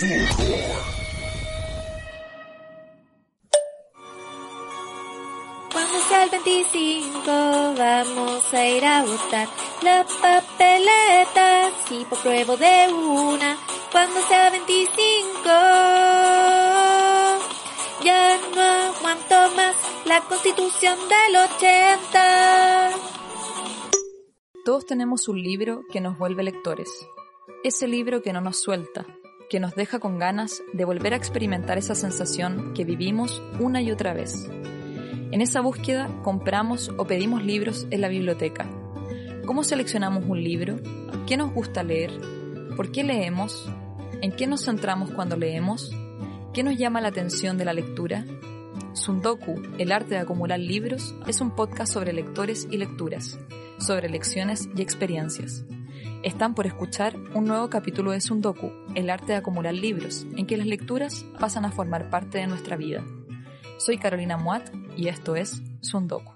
Cuando sea el 25 vamos a ir a votar la papeleta, si por pruebo de una. Cuando sea 25 ya no aguanto más la constitución del 80. Todos tenemos un libro que nos vuelve lectores. Ese libro que no nos suelta, que nos deja con ganas de volver a experimentar esa sensación que vivimos una y otra vez. En esa búsqueda compramos o pedimos libros en la biblioteca. ¿Cómo seleccionamos un libro? ¿Qué nos gusta leer? ¿Por qué leemos? ¿En qué nos centramos cuando leemos? ¿Qué nos llama la atención de la lectura? Sundoku, el arte de acumular libros, es un podcast sobre lectores y lecturas, sobre lecciones y experiencias. Están por escuchar un nuevo capítulo de Sundoku, el arte de acumular libros, en que las lecturas pasan a formar parte de nuestra vida. Soy Carolina Muat y esto es Sundoku.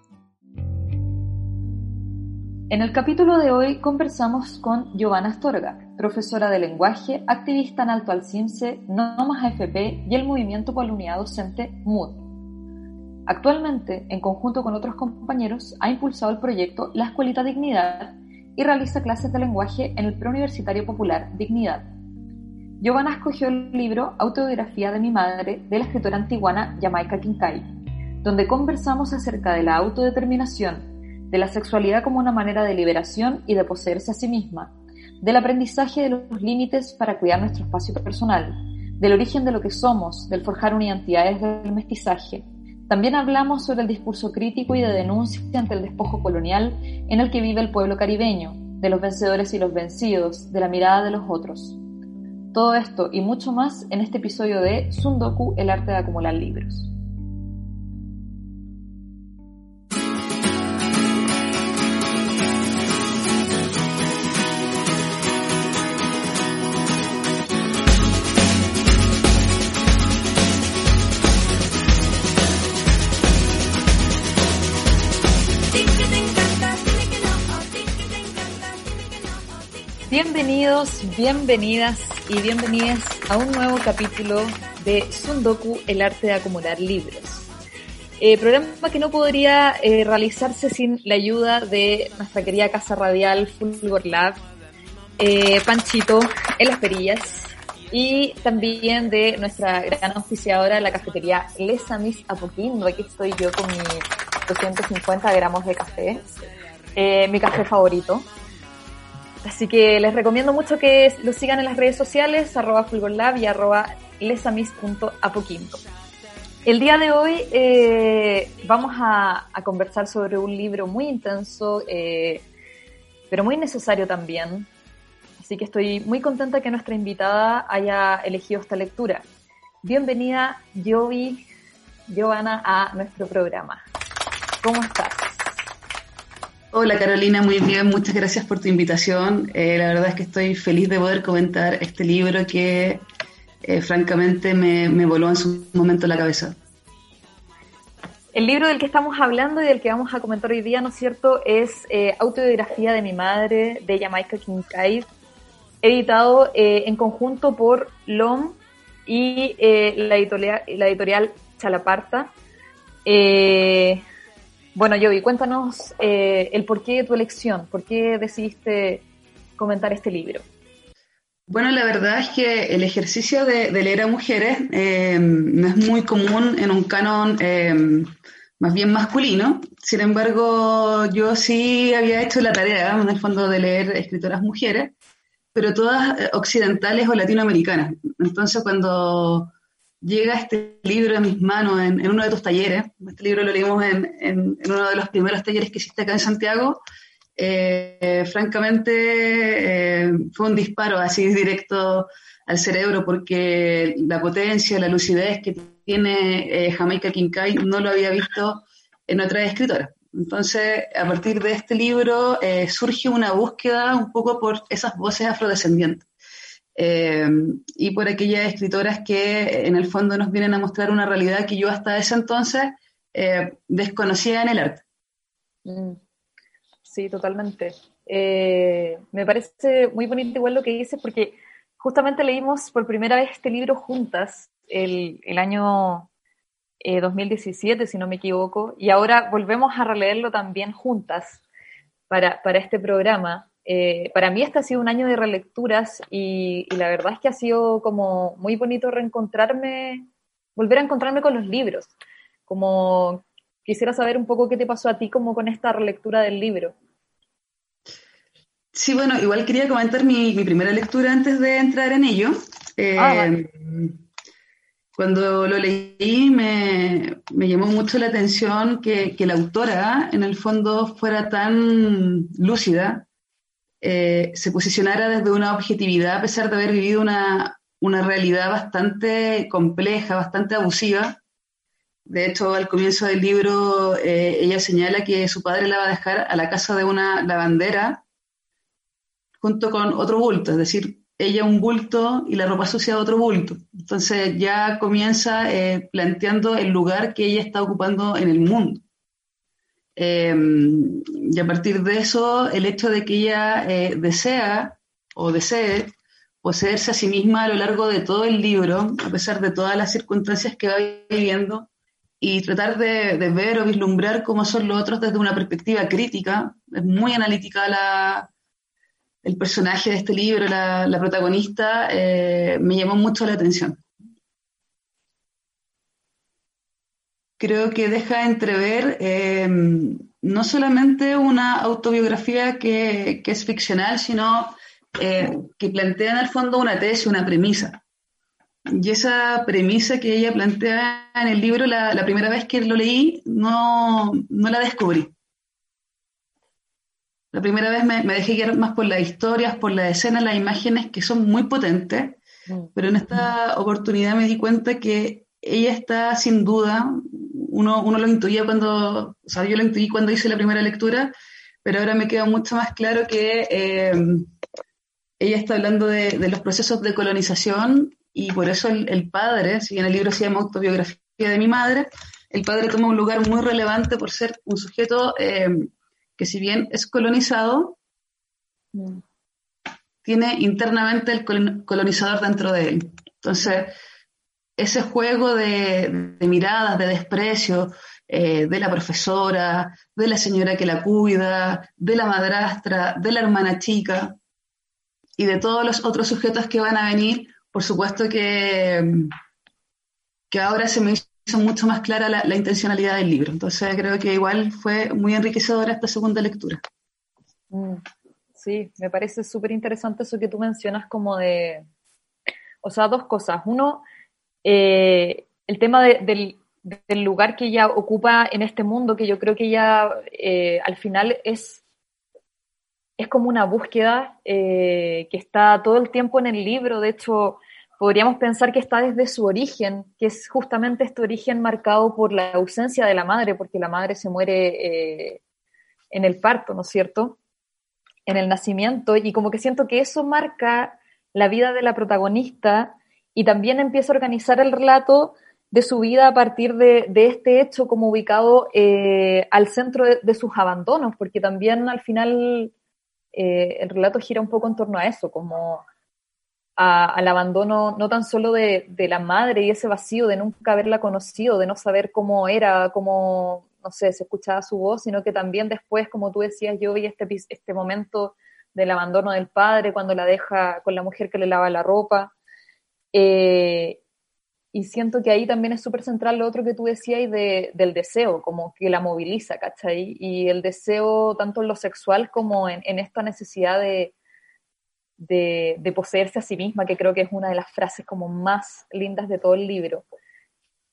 En el capítulo de hoy conversamos con Giovanna Astorga, profesora de lenguaje, activista en Alto Alcimce, Nomas AFP y el Movimiento por la Docente MUD. Actualmente, en conjunto con otros compañeros, ha impulsado el proyecto La Escuelita Dignidad y realiza clases de lenguaje en el Preuniversitario Popular Dignidad. Giovanna escogió el libro Autobiografía de mi madre de la escritora antiguana Jamaica Kincaid, donde conversamos acerca de la autodeterminación, de la sexualidad como una manera de liberación y de poseerse a sí misma, del aprendizaje de los límites para cuidar nuestro espacio personal, del origen de lo que somos, del forjar una identidad desde mestizaje. También hablamos sobre el discurso crítico y de denuncia ante el despojo colonial en el que vive el pueblo caribeño, de los vencedores y los vencidos, de la mirada de los otros. Todo esto y mucho más en este episodio de Sundoku, el arte de acumular libros. Bienvenidos, bienvenidas y bienvenidas a un nuevo capítulo de Sundoku, el arte de acumular libros. Eh, programa que no podría eh, realizarse sin la ayuda de nuestra querida casa radial Fulgor Lab, eh, Panchito en las perillas y también de nuestra gran auspiciadora, la cafetería Les Amis Apoquindo. Aquí estoy yo con mis 250 gramos de café, mi café favorito. Así que les recomiendo mucho que lo sigan en las redes sociales, arroba fulgorlab y arroba lesamis.apoquinto. El día de hoy eh, vamos a, conversar sobre un libro muy intenso, eh, pero muy necesario también. Así que estoy muy contenta que nuestra invitada haya elegido esta lectura. Bienvenida, Jovi, Giovanna, a nuestro programa. ¿Cómo estás? Hola Carolina, muy bien, muchas gracias por tu invitación. Eh, la verdad es que estoy feliz de poder comentar este libro que eh, francamente me, voló en su momento la cabeza. El libro del que estamos hablando y del que vamos a comentar hoy día, ¿no es cierto?, es eh, Autobiografía de mi madre, de Jamaica Kincaid, editado en conjunto por LOM y la, editorial, la editorial Chalaparta. Bueno, Yogi, cuéntanos eh, el porqué de tu elección, por qué decidiste comentar este libro. Bueno, la verdad es que el ejercicio de, leer a mujeres eh, no es muy común en un canon eh, más bien masculino. Sin embargo, yo sí había hecho la tarea, en el fondo, de leer escritoras mujeres, pero todas occidentales o latinoamericanas. Entonces, cuando llega este libro a mis manos en, uno de tus talleres. Este libro lo leímos en, en, uno de los primeros talleres que hiciste acá en Santiago. eh, francamente fue un disparo así directo al cerebro porque la potencia, la lucidez que tiene Jamaica Kincaid no lo había visto en otra escritora. Entonces, a partir de este libro surge una búsqueda un poco por esas voces afrodescendientes. Eh, y por aquellas escritoras que en el fondo nos vienen a mostrar una realidad que yo hasta ese entonces eh, desconocía en el arte. Mm. Sí, totalmente. Eh, me parece muy bonito igual lo que dices porque justamente leímos por primera vez este libro juntas el, el año 2017, si no me equivoco, y ahora volvemos a releerlo también juntas para, para este programa. Eh, para mí este ha sido un año de relecturas y, la verdad es que ha sido como muy bonito reencontrarme, volver a encontrarme con los libros. Como quisiera saber un poco qué te pasó a ti como con esta relectura del libro. Sí, bueno, igual quería comentar mi, primera lectura antes de entrar en ello. Ah, eh, cuando lo leí me, llamó mucho la atención que, que, la autora en el fondo fuera tan lúcida eh, se posicionara desde una objetividad a pesar de haber vivido una, realidad bastante compleja, bastante abusiva. De hecho, al comienzo del libro, eh, ella señala que su padre la va a dejar a la casa de una lavandera junto con otro bulto, es decir, ella un bulto y la ropa sucia otro bulto. Entonces ya comienza eh, planteando el lugar que ella está ocupando en el mundo. Em, y a partir de eso, el hecho de que ella eh, desea o desee poseerse a sí misma a lo largo de todo el libro, a pesar de todas las circunstancias que va viviendo, y tratar de, ver o vislumbrar cómo son los otros desde una perspectiva crítica. Es muy analítica la, el personaje de este libro, la, protagonista, eh, me llamó mucho la atención. Creo que deja entrever eh, no solamente una autobiografía que, es ficcional, sino eh, que plantea en el fondo una tesis, una premisa. Y esa premisa que ella plantea en el libro, la, primera vez que lo leí, no, la descubrí. La primera vez me, me, dejé guiar más por las historias, por las escenas, las imágenes que son muy potentes, mm. pero en esta oportunidad me di cuenta que ella está sin duda uno, uno lo intuía cuando, o sea, yo lo intuí cuando hice la primera lectura, pero ahora me queda mucho más claro que eh, ella está hablando de, los procesos de colonización y por eso el, padre, si bien el libro se llama Autobiografía de mi madre, el padre toma un lugar muy relevante por ser un sujeto eh, que si bien es colonizado, mm. tiene internamente el colonizador dentro de él. Entonces, ese juego de, miradas, de desprecio eh, de la profesora, de la señora que la cuida, de la madrastra, de la hermana chica y de todos los otros sujetos que van a venir, por supuesto que, que ahora se me hizo mucho más clara la, intencionalidad del libro. Entonces creo que igual fue muy enriquecedora esta segunda lectura. Mm, sí, me parece súper interesante eso que tú mencionas como de, o sea, dos cosas. Uno, eh, el tema del, lugar que ella ocupa en este mundo, que yo creo que ella eh, al final es, es como una búsqueda eh, que está todo el tiempo en el libro, de hecho podríamos pensar que está desde su origen, que es justamente este origen marcado por la ausencia de la madre, porque la madre se muere en el parto, ¿no es cierto? En el nacimiento, y como que siento que eso marca la vida de la protagonista y también empieza a organizar el relato de su vida a partir de, este hecho como ubicado eh, al centro de, sus abandonos, porque también al final eh, el relato gira un poco en torno a eso, como al abandono no tan solo de, la madre y ese vacío de nunca haberla conocido, de no saber cómo era, cómo, no sé, se escuchaba su voz, sino que también después, como tú decías, yo vi este, este momento del abandono del padre cuando la deja con la mujer que le lava la ropa eh, y siento que ahí también es súper central lo otro que tú decías de, del deseo, como que la moviliza, ¿cachai? Y el deseo tanto en lo sexual como en, esta necesidad de, de, poseerse a sí misma, que creo que es una de las frases como más lindas de todo el libro.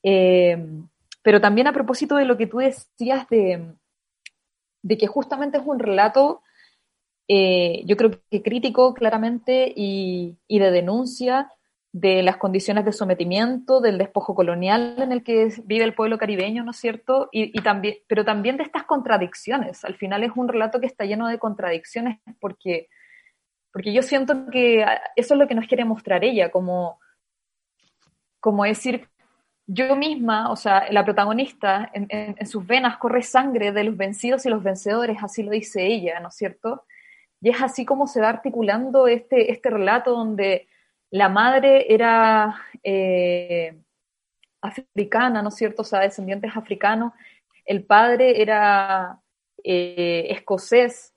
Eh, pero también a propósito de lo que tú decías de, de que justamente es un relato eh, yo creo que crítico claramente y, y, de denuncia de las condiciones de sometimiento, del despojo colonial en el que vive el pueblo caribeño, ¿no es cierto? Y, y también, pero también de estas contradicciones. Al final es un relato que está lleno de contradicciones porque, porque yo siento que eso es lo que nos quiere mostrar ella, como, como decir, yo misma, o sea, la protagonista, en, sus venas corre sangre de los vencidos y los vencedores, así lo dice ella, ¿no es cierto? Y es así como se va articulando este, este relato donde la madre era eh, africana, ¿no es cierto? O sea, descendientes africanos, el padre era eh, escocés,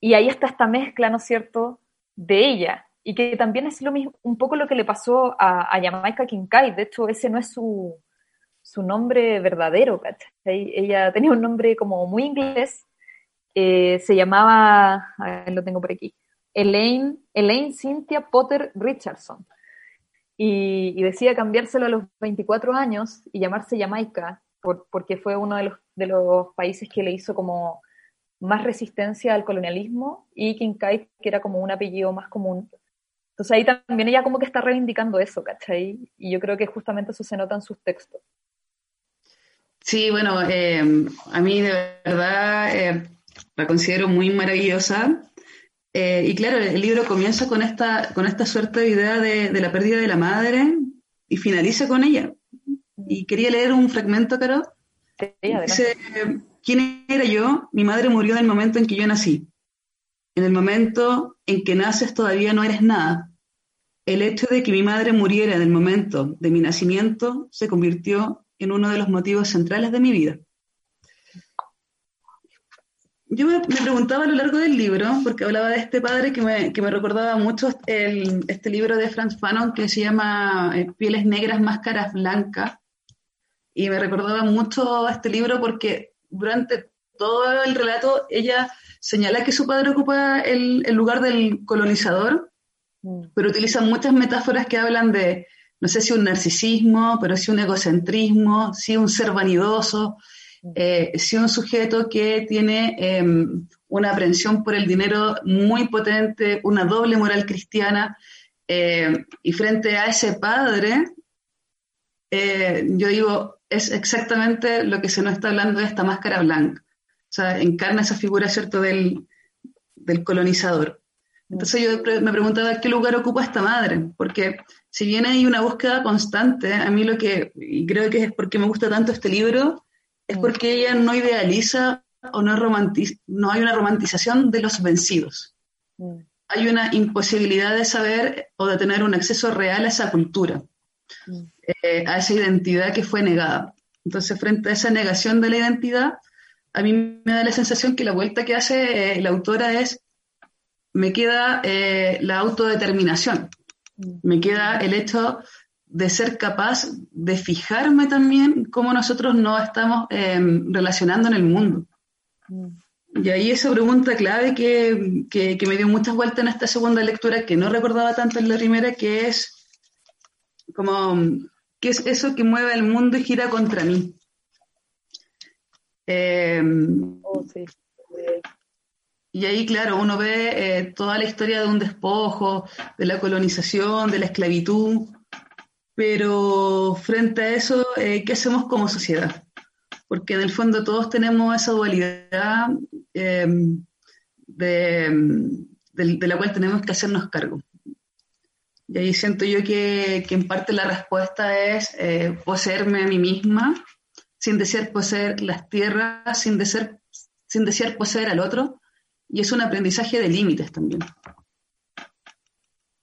y ahí está esta mezcla, ¿no es cierto?, de ella, y que también es lo mismo, un poco lo que le pasó a, a Jamaica Kincaid, de hecho ese no es su, su nombre verdadero, ¿cachai? Ella tenía un nombre como muy inglés, eh, se llamaba, a ver, lo tengo por aquí, Elaine, Elaine Cynthia Potter Richardson. Y, y, decía cambiárselo a los 24 años y llamarse Jamaica, por, porque fue uno de los, de los países que le hizo como más resistencia al colonialismo y Kincaid, que era como un apellido más común. Entonces ahí también ella como que está reivindicando eso, ¿cachai? Y yo creo que justamente eso se nota en sus textos. Sí, bueno, eh, a mí de verdad eh, la considero muy maravillosa. Eh, y claro, el libro comienza con esta, con esta suerte de idea de, de, la pérdida de la madre y finaliza con ella. Y quería leer un fragmento, Caro. Sí, Dice, ¿quién era yo? Mi madre murió en el momento en que yo nací. En el momento en que naces todavía no eres nada. El hecho de que mi madre muriera en el momento de mi nacimiento se convirtió en uno de los motivos centrales de mi vida yo me, preguntaba a lo largo del libro, porque hablaba de este padre que me, que me recordaba mucho el, este libro de Franz Fanon que se llama eh, Pieles Negras, Máscaras Blancas, y me recordaba mucho este libro porque durante todo el relato ella señala que su padre ocupa el, el lugar del colonizador, mm. pero utiliza muchas metáforas que hablan de, no sé si un narcisismo, pero sí un egocentrismo, sí un ser vanidoso, eh, si un sujeto que tiene eh, una aprehensión por el dinero muy potente, una doble moral cristiana, eh, y frente a ese padre, eh, yo digo, es exactamente lo que se nos está hablando de esta máscara blanca. O sea, encarna esa figura, ¿cierto?, del, del colonizador. Entonces yo me preguntaba qué lugar ocupa esta madre, porque si bien hay una búsqueda constante, a mí lo que, y creo que es porque me gusta tanto este libro, es mm. porque ella no idealiza o no, romantiza, no hay una romantización de los vencidos. Mm. Hay una imposibilidad de saber o de tener un acceso real a esa cultura, mm. eh, a esa identidad que fue negada. Entonces, frente a esa negación de la identidad, a mí me da la sensación que la vuelta que hace eh, la autora es, me queda eh, la autodeterminación, me queda el hecho de ser capaz de fijarme también cómo nosotros nos estamos eh, relacionando en el mundo. Mm. Y ahí esa pregunta clave que, que, que, me dio muchas vueltas en esta segunda lectura, que no recordaba tanto en la primera, que es como, ¿qué es eso que mueve el mundo y gira contra mí? Eh, oh, sí. Y ahí, claro, uno ve eh, toda la historia de un despojo, de la colonización, de la esclavitud, pero frente a eso, eh, ¿qué hacemos como sociedad? Porque en el fondo todos tenemos esa dualidad eh, de, de, de, la cual tenemos que hacernos cargo. Y ahí siento yo que, que en parte la respuesta es eh, poseerme a mí misma, sin desear poseer las tierras, sin desear, sin desear poseer al otro, y es un aprendizaje de límites también.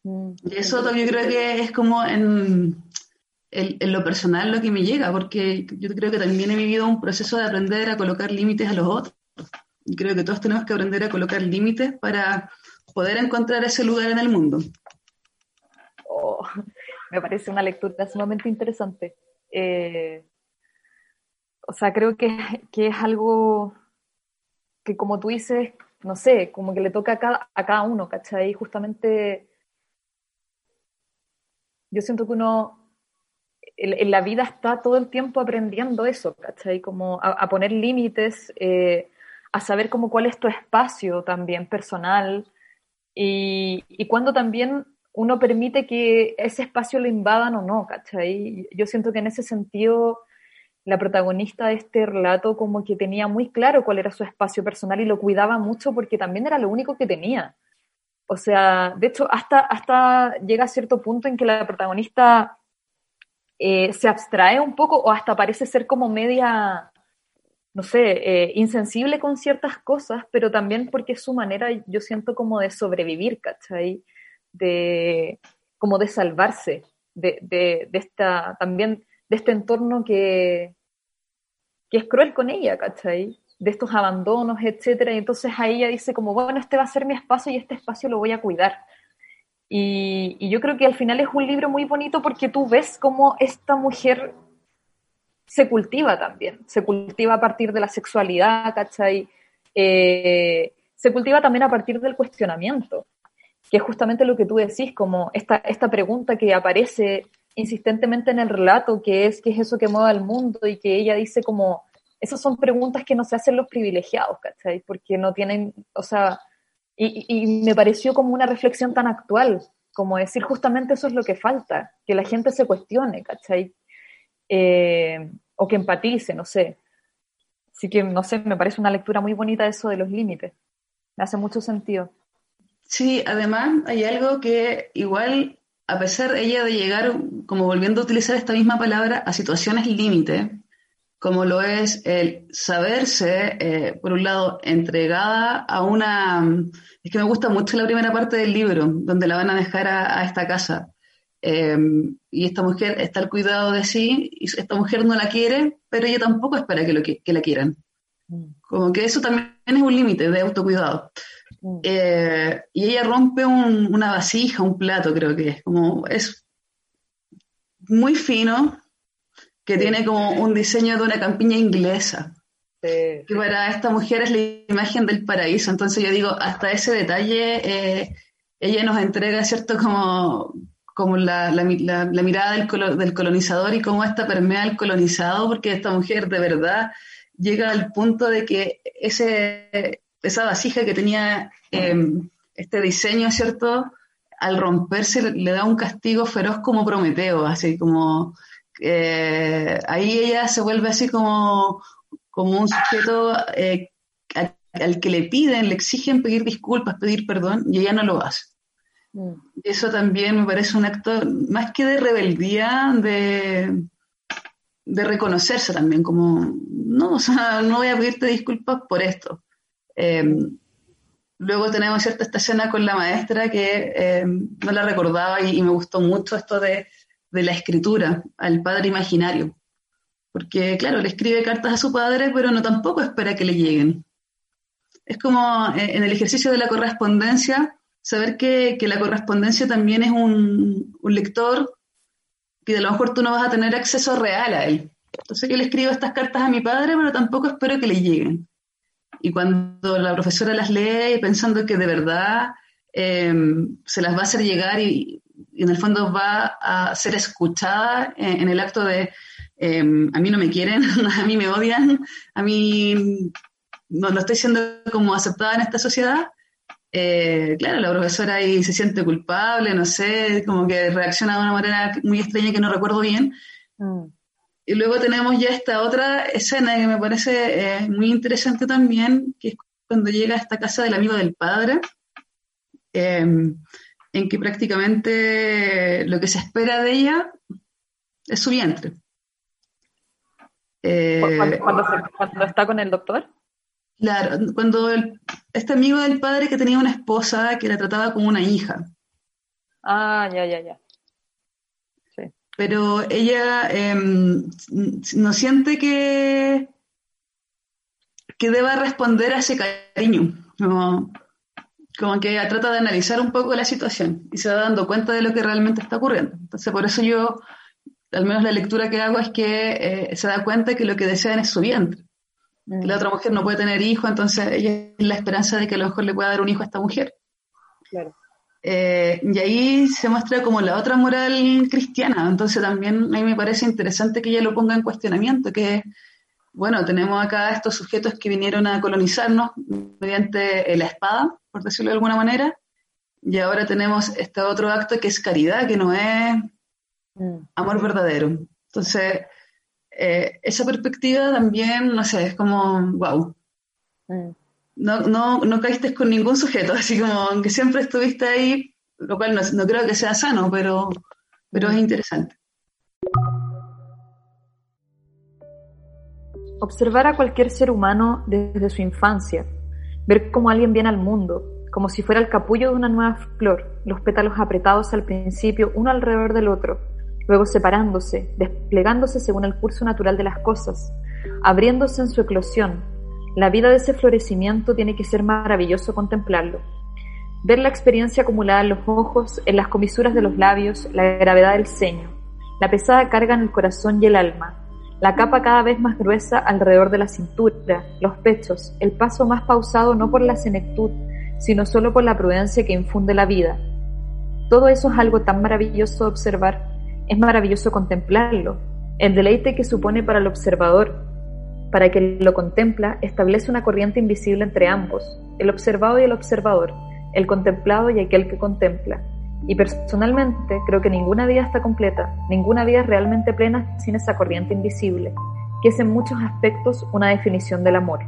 Mm. Y eso yo creo que es como en, en, lo personal lo que me llega, porque yo creo que también he vivido un proceso de aprender a colocar límites a los otros. Y creo que todos tenemos que aprender a colocar límites para poder encontrar ese lugar en el mundo. Oh, me parece una lectura sumamente interesante. Eh, o sea, creo que, que, es algo que, como tú dices, no sé, como que le toca a cada, a cada uno, ¿cachai? Justamente yo siento que uno en, la vida está todo el tiempo aprendiendo eso, ¿cachai? Como a, a poner límites, eh, a saber como cuál es tu espacio también personal y, y cuando también uno permite que ese espacio lo invadan o no, ¿cachai? Yo siento que en ese sentido la protagonista de este relato como que tenía muy claro cuál era su espacio personal y lo cuidaba mucho porque también era lo único que tenía. O sea, de hecho, hasta, hasta llega a cierto punto en que la protagonista eh, se abstrae un poco o hasta parece ser como media, no sé, eh, insensible con ciertas cosas, pero también porque es su manera, yo siento como de sobrevivir, ¿cachai? De, como de salvarse de, de, de esta, también de este entorno que, que es cruel con ella, ¿cachai? De estos abandonos, etcétera. Y entonces ahí ella dice como, bueno, este va a ser mi espacio y este espacio lo voy a cuidar. Y, yo creo que al final es un libro muy bonito porque tú ves cómo esta mujer se cultiva también, se cultiva a partir de la sexualidad, ¿cachai? Eh, se cultiva también a partir del cuestionamiento, que es justamente lo que tú decís, como esta, esta pregunta que aparece insistentemente en el relato, que es qué es eso que mueve al mundo y que ella dice como, esas son preguntas que no se hacen los privilegiados, ¿cachai? Porque no tienen, o sea, y, y, me pareció como una reflexión tan actual, como decir justamente eso es lo que falta, que la gente se cuestione, ¿cachai? Eh, o que empatice, no sé. Así que, no sé, me parece una lectura muy bonita eso de los límites. Me hace mucho sentido. Sí, además hay algo que igual a pesar ella de llegar, como volviendo a utilizar esta misma palabra, a situaciones límite, como lo es el saberse, eh, por un lado, entregada a una... Es que me gusta mucho la primera parte del libro, donde la van a dejar a, esta casa. Eh, y esta mujer está al cuidado de sí, y esta mujer no la quiere, pero ella tampoco espera que, lo, que, que la quieran. Mm. Como que eso también es un límite de autocuidado. Mm. Eh, y ella rompe una vasija, un plato, creo que es. Como es muy fino, que tiene como un diseño de una campiña inglesa. Que para esta mujer es la imagen del paraíso. Entonces yo digo, hasta ese detalle, eh, ella nos entrega, ¿cierto? Como, como la, mirada del, del, colonizador y cómo esta permea al colonizado, porque esta mujer de verdad llega al punto de que ese, esa vasija que tenía em, este diseño, ¿cierto? Al romperse le da un castigo feroz como Prometeo, así como... Eh, ahí ella se vuelve así como, como un sujeto eh, al, que le piden, le exigen pedir disculpas, pedir perdón, y ella no lo hace. Mm. Eso también me parece un acto más que de rebeldía, de, de reconocerse también, como, no, o sea, no voy a pedirte disculpas por esto. Em, luego tenemos cierta esta escena con la maestra que em, no la recordaba y, me gustó mucho esto de, la escritura al padre imaginario. Porque, claro, le escribe cartas a su padre, pero no tampoco espera que le lleguen. Es como eh, en el ejercicio de la correspondencia, saber que, la correspondencia también es un, lector que a lo mejor tú no vas a tener acceso real a él. Entonces yo le escribo estas cartas a mi padre, pero tampoco espero que le lleguen. Y cuando la profesora las lee pensando que de verdad em, se las va a hacer llegar y, en el fondo va a ser escuchada en, el acto de em, a mí no me quieren, a mí me odian, a mí no lo estoy siendo como aceptada en esta sociedad, eh, claro, la profesora ahí se siente culpable, no sé, como que reacciona de una manera muy extraña que no recuerdo bien. Mm. Y luego tenemos ya esta otra escena que me parece eh, muy interesante también, que es cuando llega a esta casa del amigo del padre, em, en que prácticamente lo que se espera de ella es su vientre. Eh, ¿Cuando, está con el doctor? Claro, cuando este amigo del padre que tenía una esposa que la trataba como una hija. Ah, ya, ya, ya pero ella em, no siente que, que deba responder a ese cariño, como, como que trata de analizar un poco la situación y se va dando cuenta de lo que realmente está ocurriendo. Entonces, por eso yo, al menos la lectura que hago es que eh, se da cuenta que lo que desean es su vientre. Mm. La otra mujer no puede tener hijo, entonces ella es la esperanza de que a lo mejor le pueda dar un hijo a esta mujer. Claro. Eh, y ahí se muestra como la otra moral cristiana. Entonces también a mí me parece interesante que ella lo ponga en cuestionamiento, que bueno, tenemos acá estos sujetos que vinieron a colonizarnos mediante la espada, por decirlo de alguna manera, y ahora tenemos este otro acto que es caridad, que no es mm. amor verdadero. Entonces, eh, esa perspectiva también, no sé, es como, wow. Mm. No, no, no caíste con ningún sujeto, así como, aunque siempre estuviste ahí, lo cual no, no creo que sea sano, pero, pero es mm. interesante. Observar a cualquier ser humano desde su infancia, ver cómo alguien viene al mundo, como si fuera el capullo de una nueva flor, los pétalos apretados al principio uno alrededor del otro, luego separándose, desplegándose según el curso natural de las cosas, abriéndose en su eclosión. La vida de ese florecimiento tiene que ser maravilloso contemplarlo. Ver la experiencia acumulada en los ojos, en las comisuras de los labios, la gravedad del ceño, la pesada carga en el corazón y el alma, la capa cada vez más gruesa alrededor de la cintura, los pechos, el paso más pausado no por la senectud, sino solo por la prudencia que infunde la vida. Todo eso es algo tan maravilloso de observar, es maravilloso contemplarlo. El deleite que supone para el observador, para quien lo contempla, establece una corriente invisible entre ambos, el observado y el observador, el contemplado y aquel que contempla. Y personalmente creo que ninguna vida está completa, ninguna vida es realmente plena sin esa corriente invisible, que es en muchos aspectos una definición del amor.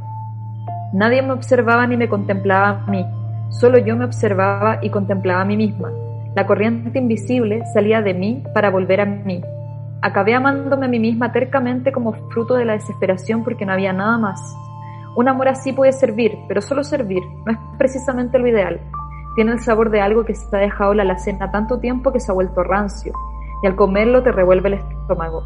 Nadie me observaba ni me contemplaba a mí, solo yo me observaba y contemplaba a mí misma. La corriente invisible salía de mí para volver a mí. Acabé amándome a mí misma tercamente como fruto de la desesperación porque no había nada más. Un amor así puede servir, pero solo servir, no es precisamente lo ideal tiene el sabor de algo que se ha dejado la alacena tanto tiempo que se ha vuelto rancio, y al comerlo te revuelve el estómago.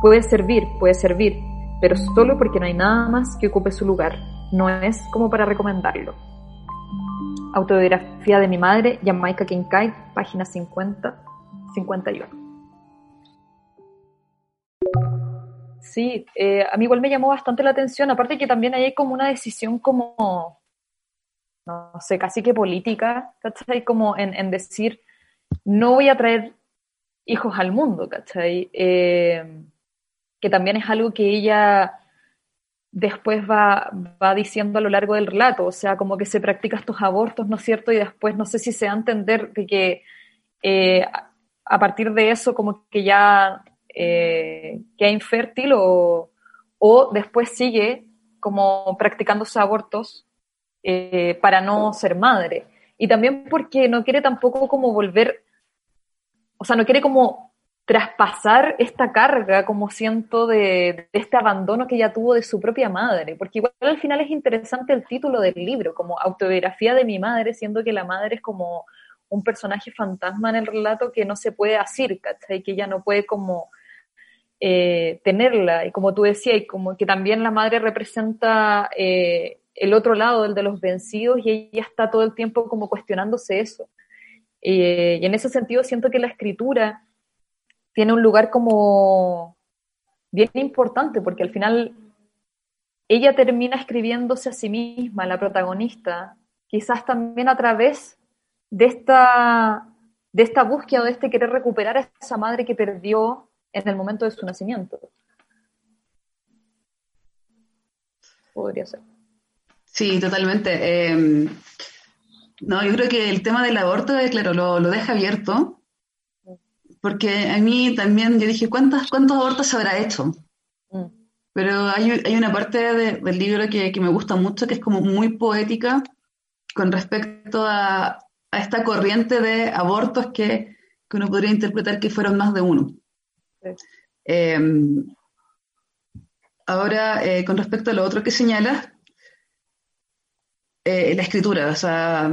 Puede servir, puede servir, pero solo porque no hay nada más que ocupe su lugar. No es como para recomendarlo. Autobiografía de mi madre, Jamaica Kincaid, página 50, 51. Sí, eh, a mí igual me llamó bastante la atención, aparte que también hay como una decisión como no sé, casi que política, ¿cachai? Como en, decir, no voy a traer hijos al mundo, ¿cachai? Eh, que también es algo que ella después va, va, diciendo a lo largo del relato, o sea, como que se practica estos abortos, ¿no es cierto? Y después no sé si se va a entender que, eh, a partir de eso como que ya eh, queda infértil o, o después sigue como practicando sus abortos eh, para no ser madre. Y también porque no quiere tampoco como volver, o sea, no quiere como traspasar esta carga, como siento, de, este abandono que ella tuvo de su propia madre, porque igual al final es interesante el título del libro, como autobiografía de mi madre, siendo que la madre es como un personaje fantasma en el relato que no se puede asir, ¿cachai? Que ella no puede como eh, tenerla, y como tú decías, y como que también la madre representa eh, el otro lado, el de los vencidos, y ella está todo el tiempo como cuestionándose eso. Eh, y en ese sentido siento que la escritura tiene un lugar como bien importante, porque al final ella termina escribiéndose a sí misma, la protagonista, quizás también a través de esta, de esta búsqueda, de este querer recuperar a esa madre que perdió en el momento de su nacimiento. Podría ser. Sí, totalmente. Em, no, yo creo que el tema del aborto, eh, claro, lo, deja abierto, porque a mí también yo dije, ¿cuántas, ¿cuántos abortos se habrá hecho? Mm. Pero hay, hay una parte del libro que, me gusta mucho, que es como muy poética con respecto a, esta corriente de abortos que, uno podría interpretar que fueron más de uno. Em, ahora, eh, con respecto a lo otro que señalas, eh, la escritura. O sea,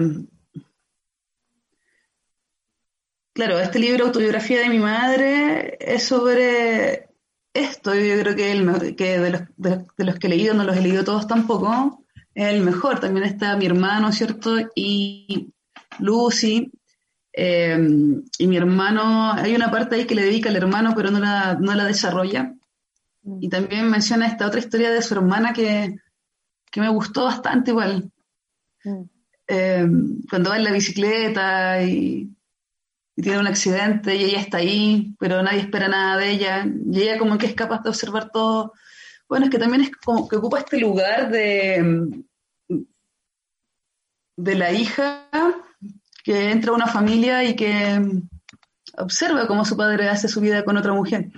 claro, este libro, Autobiografía de mi madre, es sobre esto. Yo creo que, el, que de, los, de, los, que he leído, no los he leído todos tampoco, es el mejor. También está mi hermano, ¿cierto? Y Lucy. Eh, y mi hermano, hay una parte ahí que le dedica al hermano, pero no la, no la desarrolla. Mm. Y también menciona esta otra historia de su hermana que, que me gustó bastante igual. Eh, cuando va en la bicicleta y, tiene un accidente y ella está ahí, pero nadie espera nada de ella, y ella como que es capaz de observar todo. Bueno, es que también es como que ocupa este lugar de, de la hija que entra a una familia y que observa cómo su padre hace su vida con otra mujer.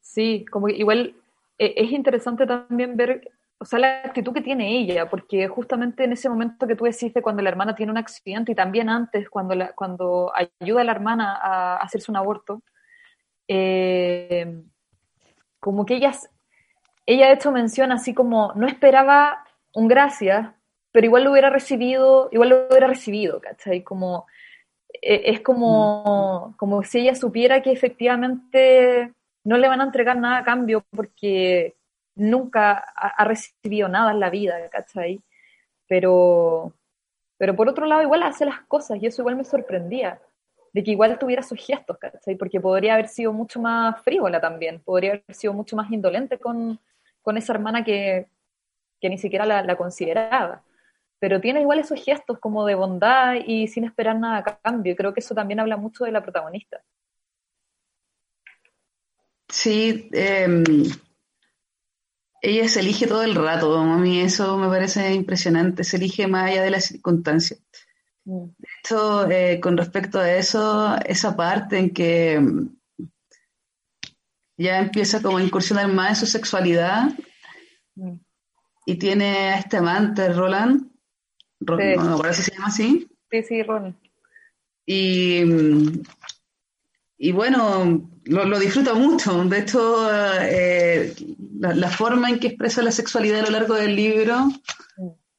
Sí, como igual e, es interesante también ver, o sea, la actitud que tiene ella, porque justamente en ese momento que tú decís de cuando la hermana tiene un accidente y también antes, cuando, la, cuando ayuda a la hermana a hacerse un aborto, eh, como que ella, ella de hecho menciona así como, no esperaba un gracias, pero igual lo hubiera recibido, igual lo hubiera recibido, ¿cachai? Como, e, es como, mm. como si ella supiera que efectivamente no le van a entregar nada a cambio porque nunca ha, recibido nada en la vida, ¿cachai? Pero, pero por otro lado igual hace las cosas y eso igual me sorprendía, de que igual tuviera sus gestos, ¿cachai? Porque podría haber sido mucho más frívola también, podría haber sido mucho más indolente con, esa hermana que, ni siquiera la, la consideraba pero tiene igual esos gestos como de bondad y sin esperar nada a cambio. Y creo que eso también habla mucho de la protagonista. Sí, em, ella se elige todo el rato, a mí eso me parece impresionante, se elige más allá de las circunstancias. Mm. De hecho, eh, con respecto a eso, esa parte en que em, ya empieza como a incursionar más en su sexualidad mm. y tiene a este amante, Roland, no, no, si se llama así. Sí, sí, Ron. Y mm, y bueno, lo, disfruta mucho. De hecho, eh, la, forma en que expresa la sexualidad a lo largo del libro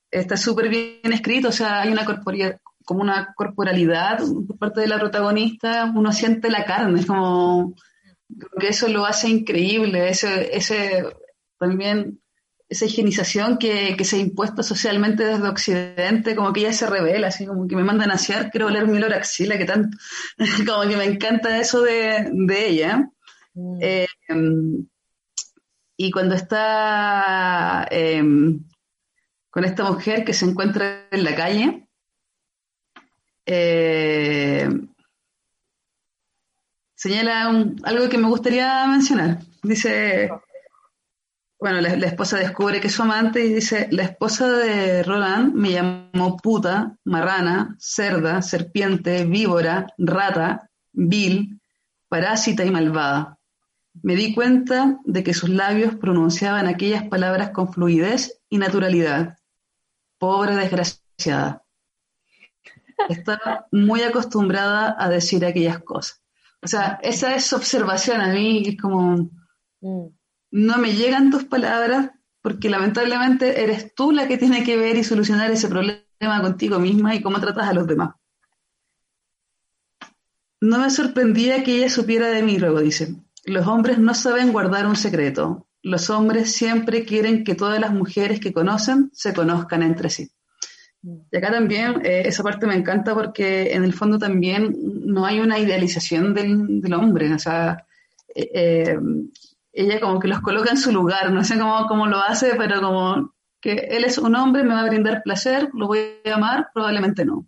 está súper bien escrito. O sea, hay una como una corporalidad por parte de la protagonista. Uno siente la carne, es como que eso lo hace increíble. Ese, ese también esa higienización que, se ha impuesto socialmente desde Occidente, como que ella se revela, así como que me mandan a asear, quiero oler mi olor axila, que tanto, como que me encanta eso de, ella. Mm. Eh, y cuando está em, con esta mujer que se encuentra en la calle, eh, señala algo que me gustaría mencionar. Dice, bueno, la, esposa descubre que es su amante y dice, la esposa de Roland me llamó puta, marrana, cerda, serpiente, víbora, rata, vil, parásita y malvada. Me di cuenta de que sus labios pronunciaban aquellas palabras con fluidez y naturalidad. Pobre desgraciada. Estaba muy acostumbrada a decir aquellas cosas. O sea, esa es su observación a mí, es como... Mm no me llegan tus palabras porque lamentablemente eres tú la que tiene que ver y solucionar ese problema contigo misma y cómo tratas a los demás. No me sorprendía que ella supiera de mí, luego dice. Los hombres no saben guardar un secreto. Los hombres siempre quieren que todas las mujeres que conocen se conozcan entre sí. Y acá también eh, esa parte me encanta porque en el fondo también no hay una idealización del, hombre. O sea, eh, eh, ella como que los coloca en su lugar, no sé cómo, cómo lo hace, pero como que él es un hombre, me va a brindar placer, lo voy a amar, probablemente no.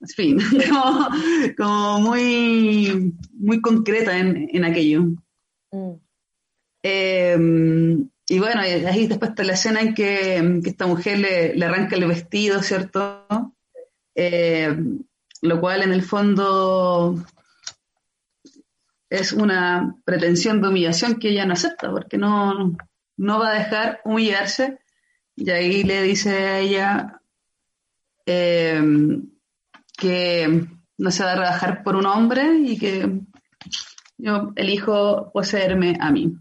En fin, como, muy, muy concreta en, en aquello. Mm. Em, y bueno, ahí después está la escena en que, esta mujer le, arranca el vestido, ¿cierto? Em, lo cual en el fondo es una pretensión de humillación que ella no acepta, porque no, no va a dejar humillarse. Y ahí le dice a ella em, que no se va a rebajar por un hombre y que yo elijo poseerme a mí.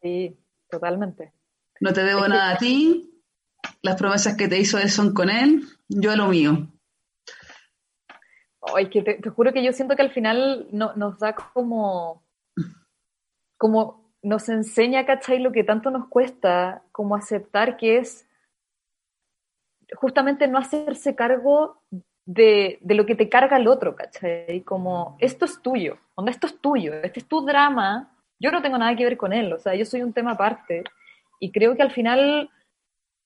Sí, totalmente. No te debo nada a ti, las promesas que te hizo son con él, yo a lo mío. Ay, que te, juro que yo siento que al final no, nos da como, como nos enseña, ¿cachai? Lo que tanto nos cuesta, como aceptar que es justamente no hacerse cargo de, de, lo que te carga el otro, ¿cachai? Como, esto es tuyo, onda, esto es tuyo, este es tu drama, yo no tengo nada que ver con él, o sea, yo soy un tema aparte. Y creo que al final,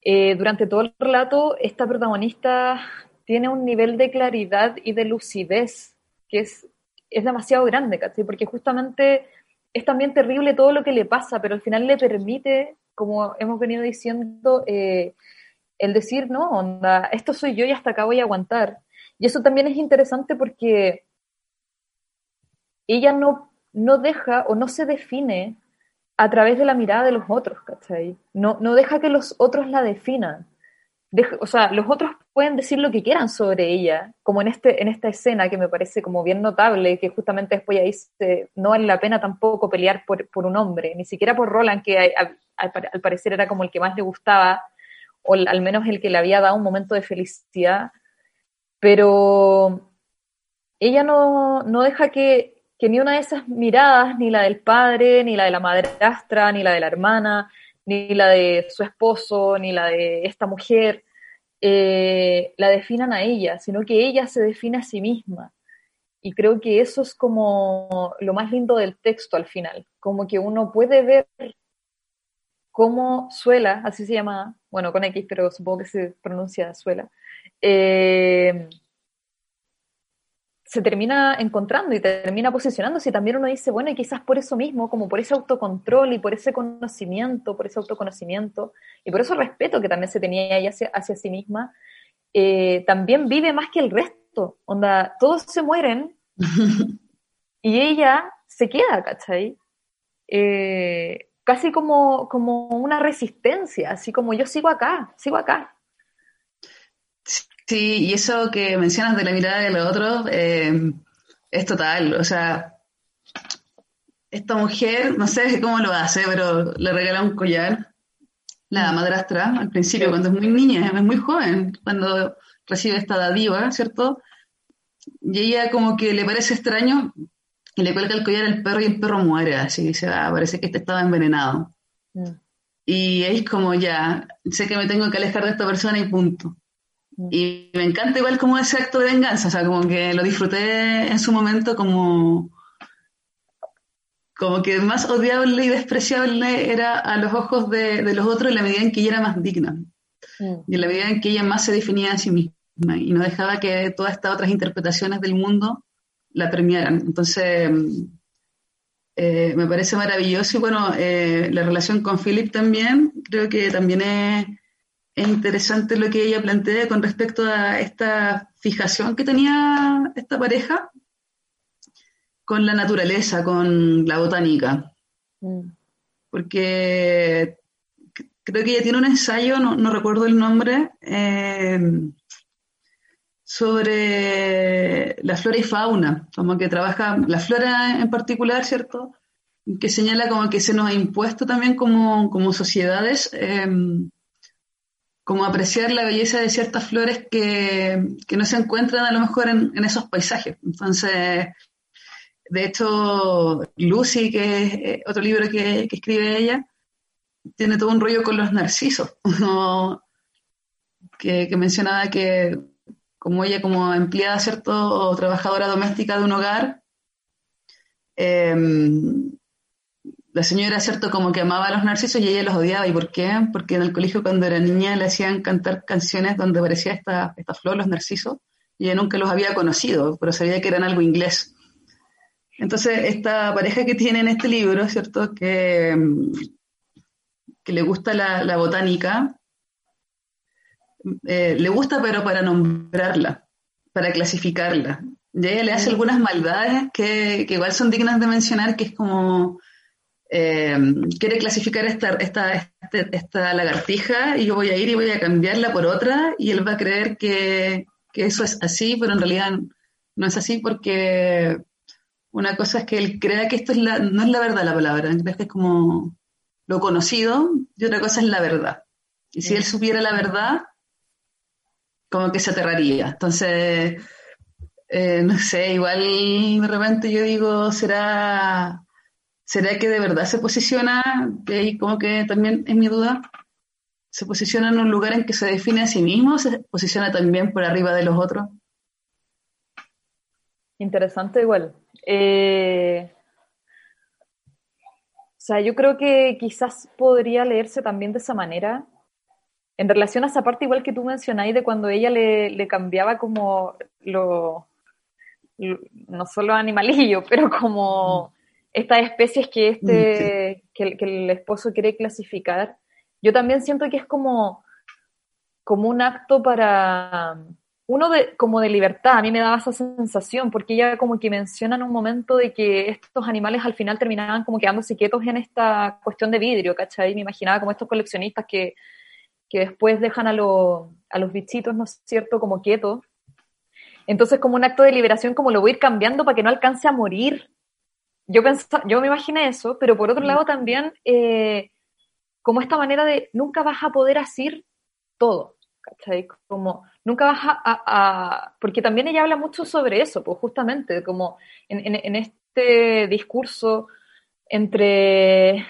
eh, durante todo el relato, esta protagonista tiene un nivel de claridad y de lucidez que es, es demasiado grande, ¿cachai? Porque justamente es también terrible todo lo que le pasa, pero al final le permite, como hemos venido diciendo, eh, el decir, no, onda, esto soy yo y hasta acá voy a aguantar. Y eso también es interesante porque ella no, no deja o no se define a través de la mirada de los otros, ¿cachai? No, no deja que los otros la definan. o sea, los otros pueden decir lo que quieran sobre ella, como en, este, en esta escena que me parece como bien notable, que justamente después ya dice, no vale la pena tampoco pelear por, por un hombre, ni siquiera por Roland, que al parecer era como el que más le gustaba, o al menos el que le había dado un momento de felicidad, pero ella no, no deja que, que, ni una de esas miradas, ni la del padre, ni la de la madrastra, ni la de la hermana, ni la de su esposo, ni la de esta mujer, eh, la definan a ella, sino que ella se define a sí misma. Y creo que eso es como lo más lindo del texto al final, como que uno puede ver cómo Suela, así se llama, bueno, con X, pero supongo que se pronuncia Suela, eh, se termina encontrando y termina posicionándose y también uno dice, bueno, y quizás por eso mismo, como por ese autocontrol y por ese conocimiento, por ese autoconocimiento y por ese respeto que también se tenía ella hacia, hacia sí misma, eh, también vive más que el resto. Onda, todos se mueren y ella se queda, ¿cachai? Eh, casi como, como una resistencia, así como yo sigo acá, sigo acá. Sí, y eso que mencionas de la mirada de los otros eh, es total, o sea, esta mujer, no sé cómo lo hace, pero le regala un collar, la mm. madrastra, al principio, cuando es muy niña, es muy joven, cuando recibe esta dadiva, ¿cierto? Y ella como que le parece extraño y le cuelga el collar al perro y el perro muere, así dice, ah, parece que este estaba envenenado. Mm. Y es como ya, sé que me tengo que alejar de esta persona y punto. Mm. Y me encanta igual como ese acto de venganza, o sea, como que lo disfruté en su momento como, como que más odiable y despreciable era a los ojos de, los otros en la medida en que ella era más digna. Mm. Y en la medida en que ella más se definía a sí misma y no dejaba que todas estas otras interpretaciones del mundo la premiaran. Entonces, eh, me parece maravilloso y bueno, eh, la relación con Philip también, creo que también es, interesante lo que ella plantea con respecto a esta fijación que tenía esta pareja con la naturaleza, con la botánica. Mm. Porque creo que ella tiene un ensayo, no, recuerdo el nombre, eh, sobre la flora y fauna, como que trabaja la flora en particular, ¿cierto? Que señala como que se nos ha impuesto también como, como sociedades, em, como apreciar la belleza de ciertas flores que, que no se encuentran a lo mejor en, esos paisajes. Entonces, de hecho, Lucy, que es eh, otro libro que, que escribe ella, tiene todo un rollo con los narcisos, que, que mencionaba que como ella como empleada, ¿cierto? O trabajadora doméstica de un hogar, em, la señora, ¿cierto? Como que amaba a los narcisos y ella los odiaba. ¿Y por qué? Porque en el colegio cuando era niña le hacían cantar canciones donde aparecía esta, esta flor, los narcisos, y ella nunca los había conocido, pero sabía que eran algo inglés. Entonces, esta pareja que tiene en este libro, ¿cierto? Que, em, que le gusta la, la botánica, eh, le gusta, pero para nombrarla, para clasificarla. Y ella le hace algunas maldades que, igual son dignas de mencionar, que es como eh, quiere clasificar esta, esta, este, esta, lagartija y yo voy a ir y voy a cambiarla por otra y él va a creer que, eso es así, pero en realidad no es así porque una cosa es que él crea que esto es la, no es la verdad la palabra, es como lo conocido y otra cosa es la verdad. Y si él supiera la verdad, como que se aterraría. Entonces, eh, no sé, igual de repente yo digo, ¿será, ¿será que de verdad se posiciona? Y ahí como que también es mi duda. ¿Se posiciona en un lugar en que se define a sí mismo o se posiciona también por arriba de los otros? Interesante igual. Eh, o sea, yo creo que quizás podría leerse también de esa manera, en relación a esa parte igual que tú mencionáis de cuando ella le, cambiaba como lo, no solo animalillo, pero como estas especies que, este, que, el esposo quiere clasificar, yo también siento que es como, como un acto para, uno de, como de libertad, a mí me daba esa sensación, porque ella como que menciona en un momento de que estos animales al final terminaban como quedándose quietos en esta cuestión de vidrio, ¿cachai? Me imaginaba como estos coleccionistas que, que después dejan a, a los bichitos, ¿no es cierto?, como quietos. Entonces como un acto de liberación, como lo voy a ir cambiando para que no alcance a morir. Yo, pensaba, yo me imaginé eso, pero por otro lado también eh, como esta manera de nunca vas a poder hacer todo, ¿cachai? Como nunca vas a, Porque también ella habla mucho sobre eso, pues justamente, como en, este discurso entre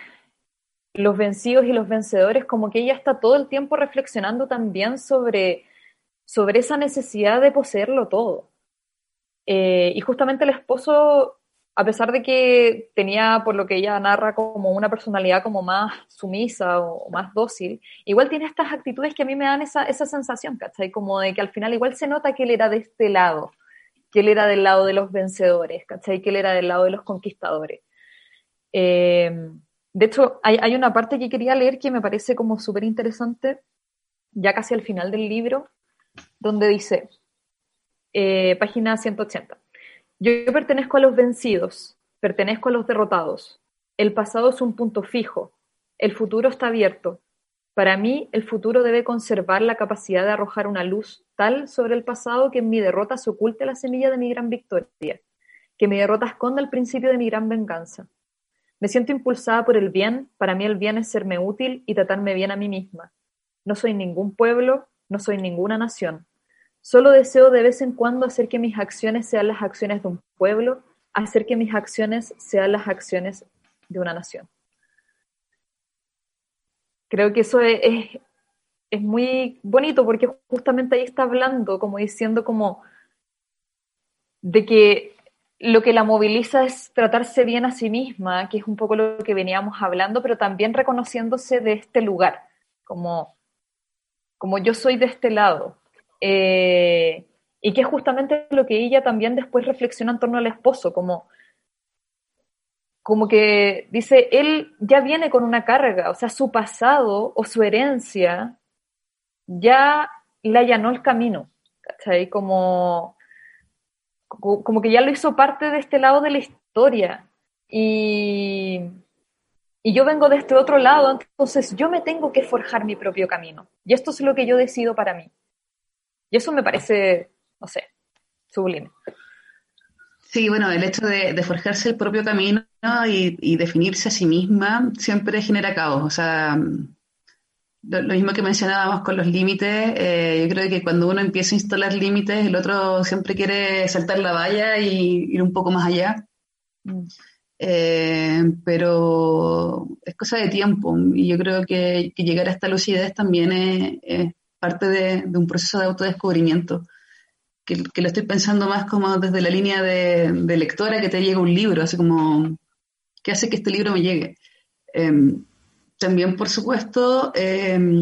los vencidos y los vencedores, como que ella está todo el tiempo reflexionando también sobre, sobre esa necesidad de poseerlo todo. Eh, y justamente el esposo a pesar de que tenía, por lo que ella narra, como una personalidad como más sumisa o más dócil, igual tiene estas actitudes que a mí me dan esa, esa sensación, ¿cachai? Como de que al final igual se nota que él era de este lado, que él era del lado de los vencedores, ¿cachai? Que él era del lado de los conquistadores. Eh, de hecho, hay, una parte que quería leer que me parece como súper interesante, ya casi al final del libro, donde dice, eh, página 180. Yo pertenezco a los vencidos, pertenezco a los derrotados. El pasado es un punto fijo, el futuro está abierto. Para mí, el futuro debe conservar la capacidad de arrojar una luz tal sobre el pasado que en mi derrota se oculte la semilla de mi gran victoria, que mi derrota esconda el principio de mi gran venganza. Me siento impulsada por el bien, para mí el bien es serme útil y tratarme bien a mí misma. No soy ningún pueblo, no soy ninguna nación. Solo deseo de vez en cuando hacer que mis acciones sean las acciones de un pueblo, hacer que mis acciones sean las acciones de una nación. Creo que eso es, es, muy bonito porque justamente ahí está hablando, como diciendo como de que lo que la moviliza es tratarse bien a sí misma, que es un poco lo que veníamos hablando, pero también reconociéndose de este lugar, como, como yo soy de este lado, eh, y que es justamente lo que ella también después reflexiona en torno al esposo, como, como que dice, él ya viene con una carga, o sea, su pasado o su herencia ya le allanó el camino, ¿cachai? Como, como que ya lo hizo parte de este lado de la historia. Y, y yo vengo de este otro lado, entonces yo me tengo que forjar mi propio camino. Y esto es lo que yo decido para mí. Y eso me parece, no sé, sublime. Sí, bueno, el hecho de, forjarse el propio camino y, definirse a sí misma siempre genera caos. O sea, lo, mismo que mencionábamos con los límites, eh, yo creo que cuando uno empieza a instalar límites, el otro siempre quiere saltar la valla y ir un poco más allá. Mm. Eh, pero es cosa de tiempo y yo creo que, llegar a esta lucidez también es parte de, un proceso de autodescubrimiento, que, que, lo estoy pensando más como desde la línea de, lectora que te llega un libro, así como, ¿qué hace que este libro me llegue? Em, también, por supuesto, em,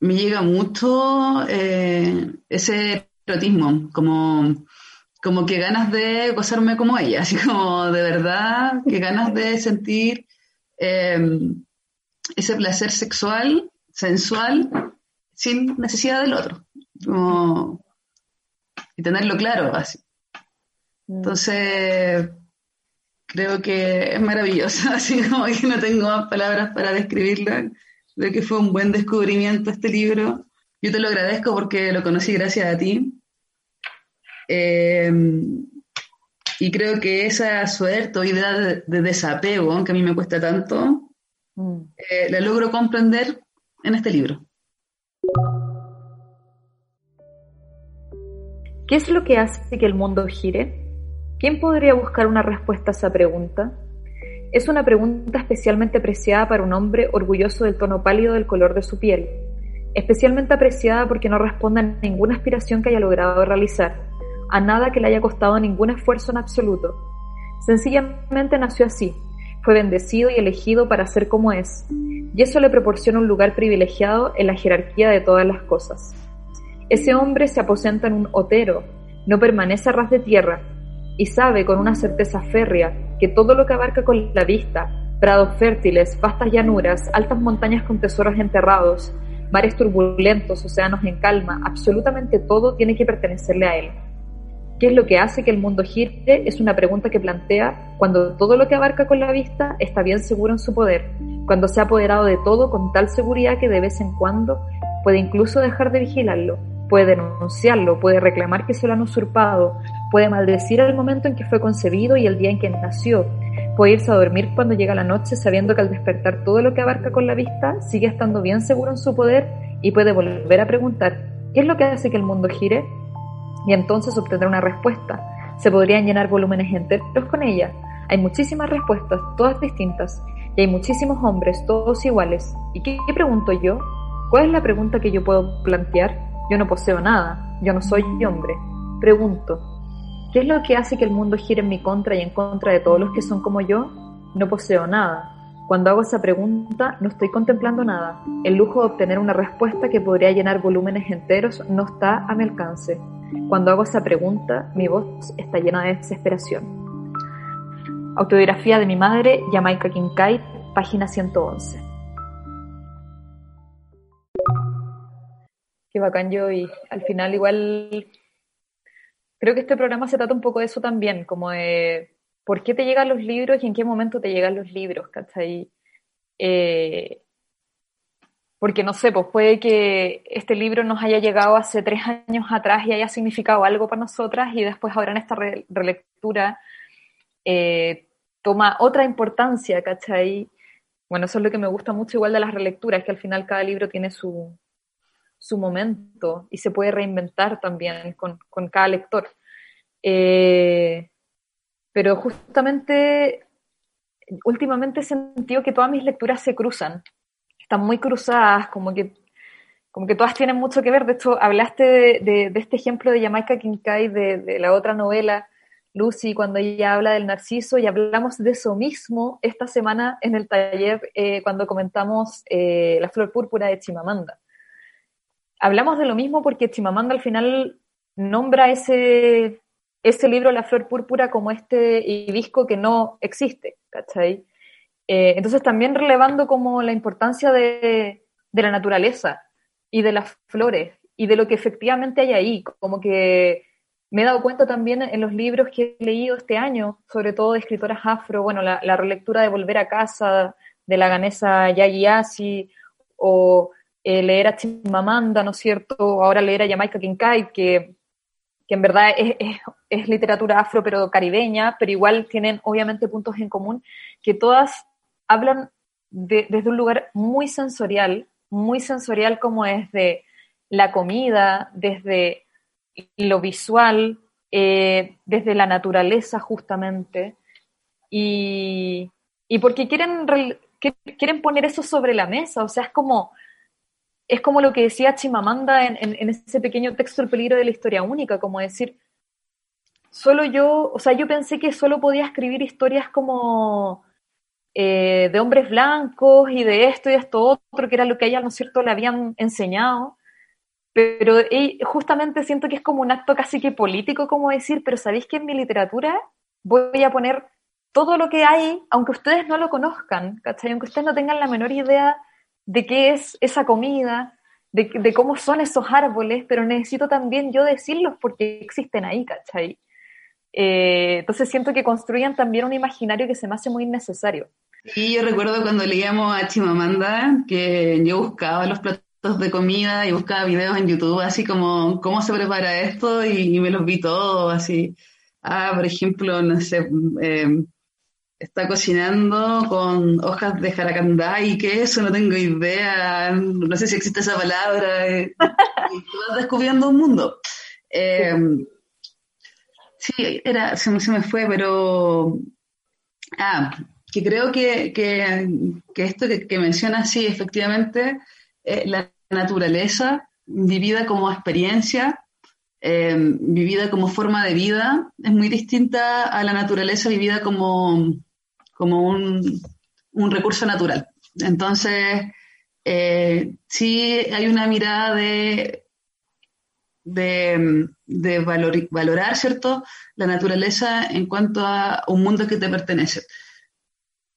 me llega mucho eh, ese erotismo, como, como que ganas de gozarme como ella, así como de verdad, que ganas de sentir em, ese placer sexual, sensual, sin necesidad del otro. y tenerlo claro, así. Mm. Entonces, creo que es maravilloso, así como que no tengo más palabras para describirla. Creo que fue un buen descubrimiento este libro. Yo te lo agradezco porque lo conocí gracias a ti. Em, y creo que esa suerte o idea de, desapego, aunque a mí me cuesta tanto, mm. eh, la logro comprender en este libro. ¿Qué es lo que hace que el mundo gire? ¿Quién podría buscar una respuesta a esa pregunta? Es una pregunta especialmente apreciada para un hombre orgulloso del tono pálido del color de su piel, especialmente apreciada porque no responde a ninguna aspiración que haya logrado realizar, a nada que le haya costado ningún esfuerzo en absoluto. Sencillamente nació así, fue bendecido y elegido para ser como es, y eso le proporciona un lugar privilegiado en la jerarquía de todas las cosas. Ese hombre se aposenta en un otero, no permanece a ras de tierra, y sabe con una certeza férrea que todo lo que abarca con la vista, prados fértiles, vastas llanuras, altas montañas con tesoros enterrados, mares turbulentos, océanos en calma, absolutamente todo tiene que pertenecerle a él. ¿Qué es lo que hace que el mundo gire? Es una pregunta que plantea cuando todo lo que abarca con la vista está bien seguro en su poder, cuando se ha apoderado de todo con tal seguridad que de vez en cuando puede incluso dejar de vigilarlo, puede denunciarlo, puede reclamar que se lo han usurpado, puede maldecir el momento en que fue concebido y el día en que nació, puede irse a dormir cuando llega la noche sabiendo que al despertar todo lo que abarca con la vista sigue estando bien seguro en su poder y puede volver a preguntar, ¿qué es lo que hace que el mundo gire? Y entonces obtendrá una respuesta. Se podrían llenar volúmenes enteros con ella. Hay muchísimas respuestas, todas distintas, y hay muchísimos hombres, todos iguales. ¿Y qué, qué pregunto yo? ¿Cuál es la pregunta que yo puedo plantear? Yo no poseo nada, yo no soy hombre. Pregunto, ¿qué es lo que hace que el mundo gire en mi contra y en contra de todos los que son como yo? No poseo nada. Cuando hago esa pregunta, no estoy contemplando nada. El lujo de obtener una respuesta que podría llenar volúmenes enteros no está a mi alcance. Cuando hago esa pregunta, mi voz está llena de desesperación. Autobiografía de mi madre, Jamaica Kincaid, página 111. Qué bacán yo y al final igual creo que este programa se trata un poco de eso también, como de por qué te llegan los libros y en qué momento te llegan los libros, ¿cachai? Eh, porque no sé, pues puede que este libro nos haya llegado hace tres años atrás y haya significado algo para nosotras y después ahora en esta relectura eh, toma otra importancia, ¿cachai? Bueno, eso es lo que me gusta mucho igual de las relecturas, que al final cada libro tiene su, su momento y se puede reinventar también con, con cada lector. Eh, pero justamente, últimamente he sentido que todas mis lecturas se cruzan, están muy cruzadas, como que, como que todas tienen mucho que ver. De hecho, hablaste de, de, este ejemplo de Jamaica Kincaid, de, la otra novela, Lucy, cuando ella habla del narciso, y hablamos de eso mismo esta semana en el taller eh, cuando comentamos eh, La flor púrpura de Chimamanda. Hablamos de lo mismo porque Chimamanda al final nombra ese, ese libro, La flor púrpura, como este hibisco que no existe, ¿cachai? Eh, entonces también relevando como la importancia de, de, la naturaleza y de las flores y de lo que efectivamente hay ahí, como que me he dado cuenta también en los libros que he leído este año, sobre todo de escritoras afro, bueno, la, la relectura de Volver a casa de la ganesa Yagi Asi, o eh, leer a Chimamanda, ¿no es cierto? Ahora leer a Jamaica Kincaid, que, que en verdad es, literatura afro pero caribeña, pero igual tienen obviamente puntos en común, que todas hablan de, desde un lugar muy sensorial, muy sensorial como desde la comida, desde lo visual, eh, desde la naturaleza justamente, y, y porque quieren, quieren poner eso sobre la mesa, o sea, es como, es como lo que decía Chimamanda en, en, ese pequeño texto El peligro de la historia única, como decir, solo yo, o sea, yo pensé que solo podía escribir historias como eh, de hombres blancos y de esto y esto otro, que era lo que a ella, ¿no es cierto?, le habían enseñado. Pero justamente siento que es como un acto casi que político, como decir, pero ¿sabéis que en mi literatura voy a poner todo lo que hay, aunque ustedes no lo conozcan, ¿cachai? Aunque ustedes no tengan la menor idea de qué es esa comida, de, de cómo son esos árboles, pero necesito también yo decirlos porque existen ahí, ¿cachai? Eh, entonces siento que construyan también un imaginario que se me hace muy necesario. Y yo recuerdo cuando leíamos a Chimamanda que yo buscaba los platos de comida y buscaba videos en YouTube así como cómo se prepara esto y, y me los vi todos así. Ah, por ejemplo, no sé, eh, está cocinando con hojas de jaracandá y queso, no tengo idea, no sé si existe esa palabra, eh, vas descubriendo un mundo. Eh, sí, era, se, se me fue, pero... Ah, que creo que, que, que esto que, que mencionas, sí, efectivamente, eh, la naturaleza vivida como experiencia, eh, vivida como forma de vida, es muy distinta a la naturaleza vivida como, como un, un recurso natural. Entonces, eh, sí hay una mirada de de, valorar, ¿cierto?, la naturaleza en cuanto a un mundo que te pertenece.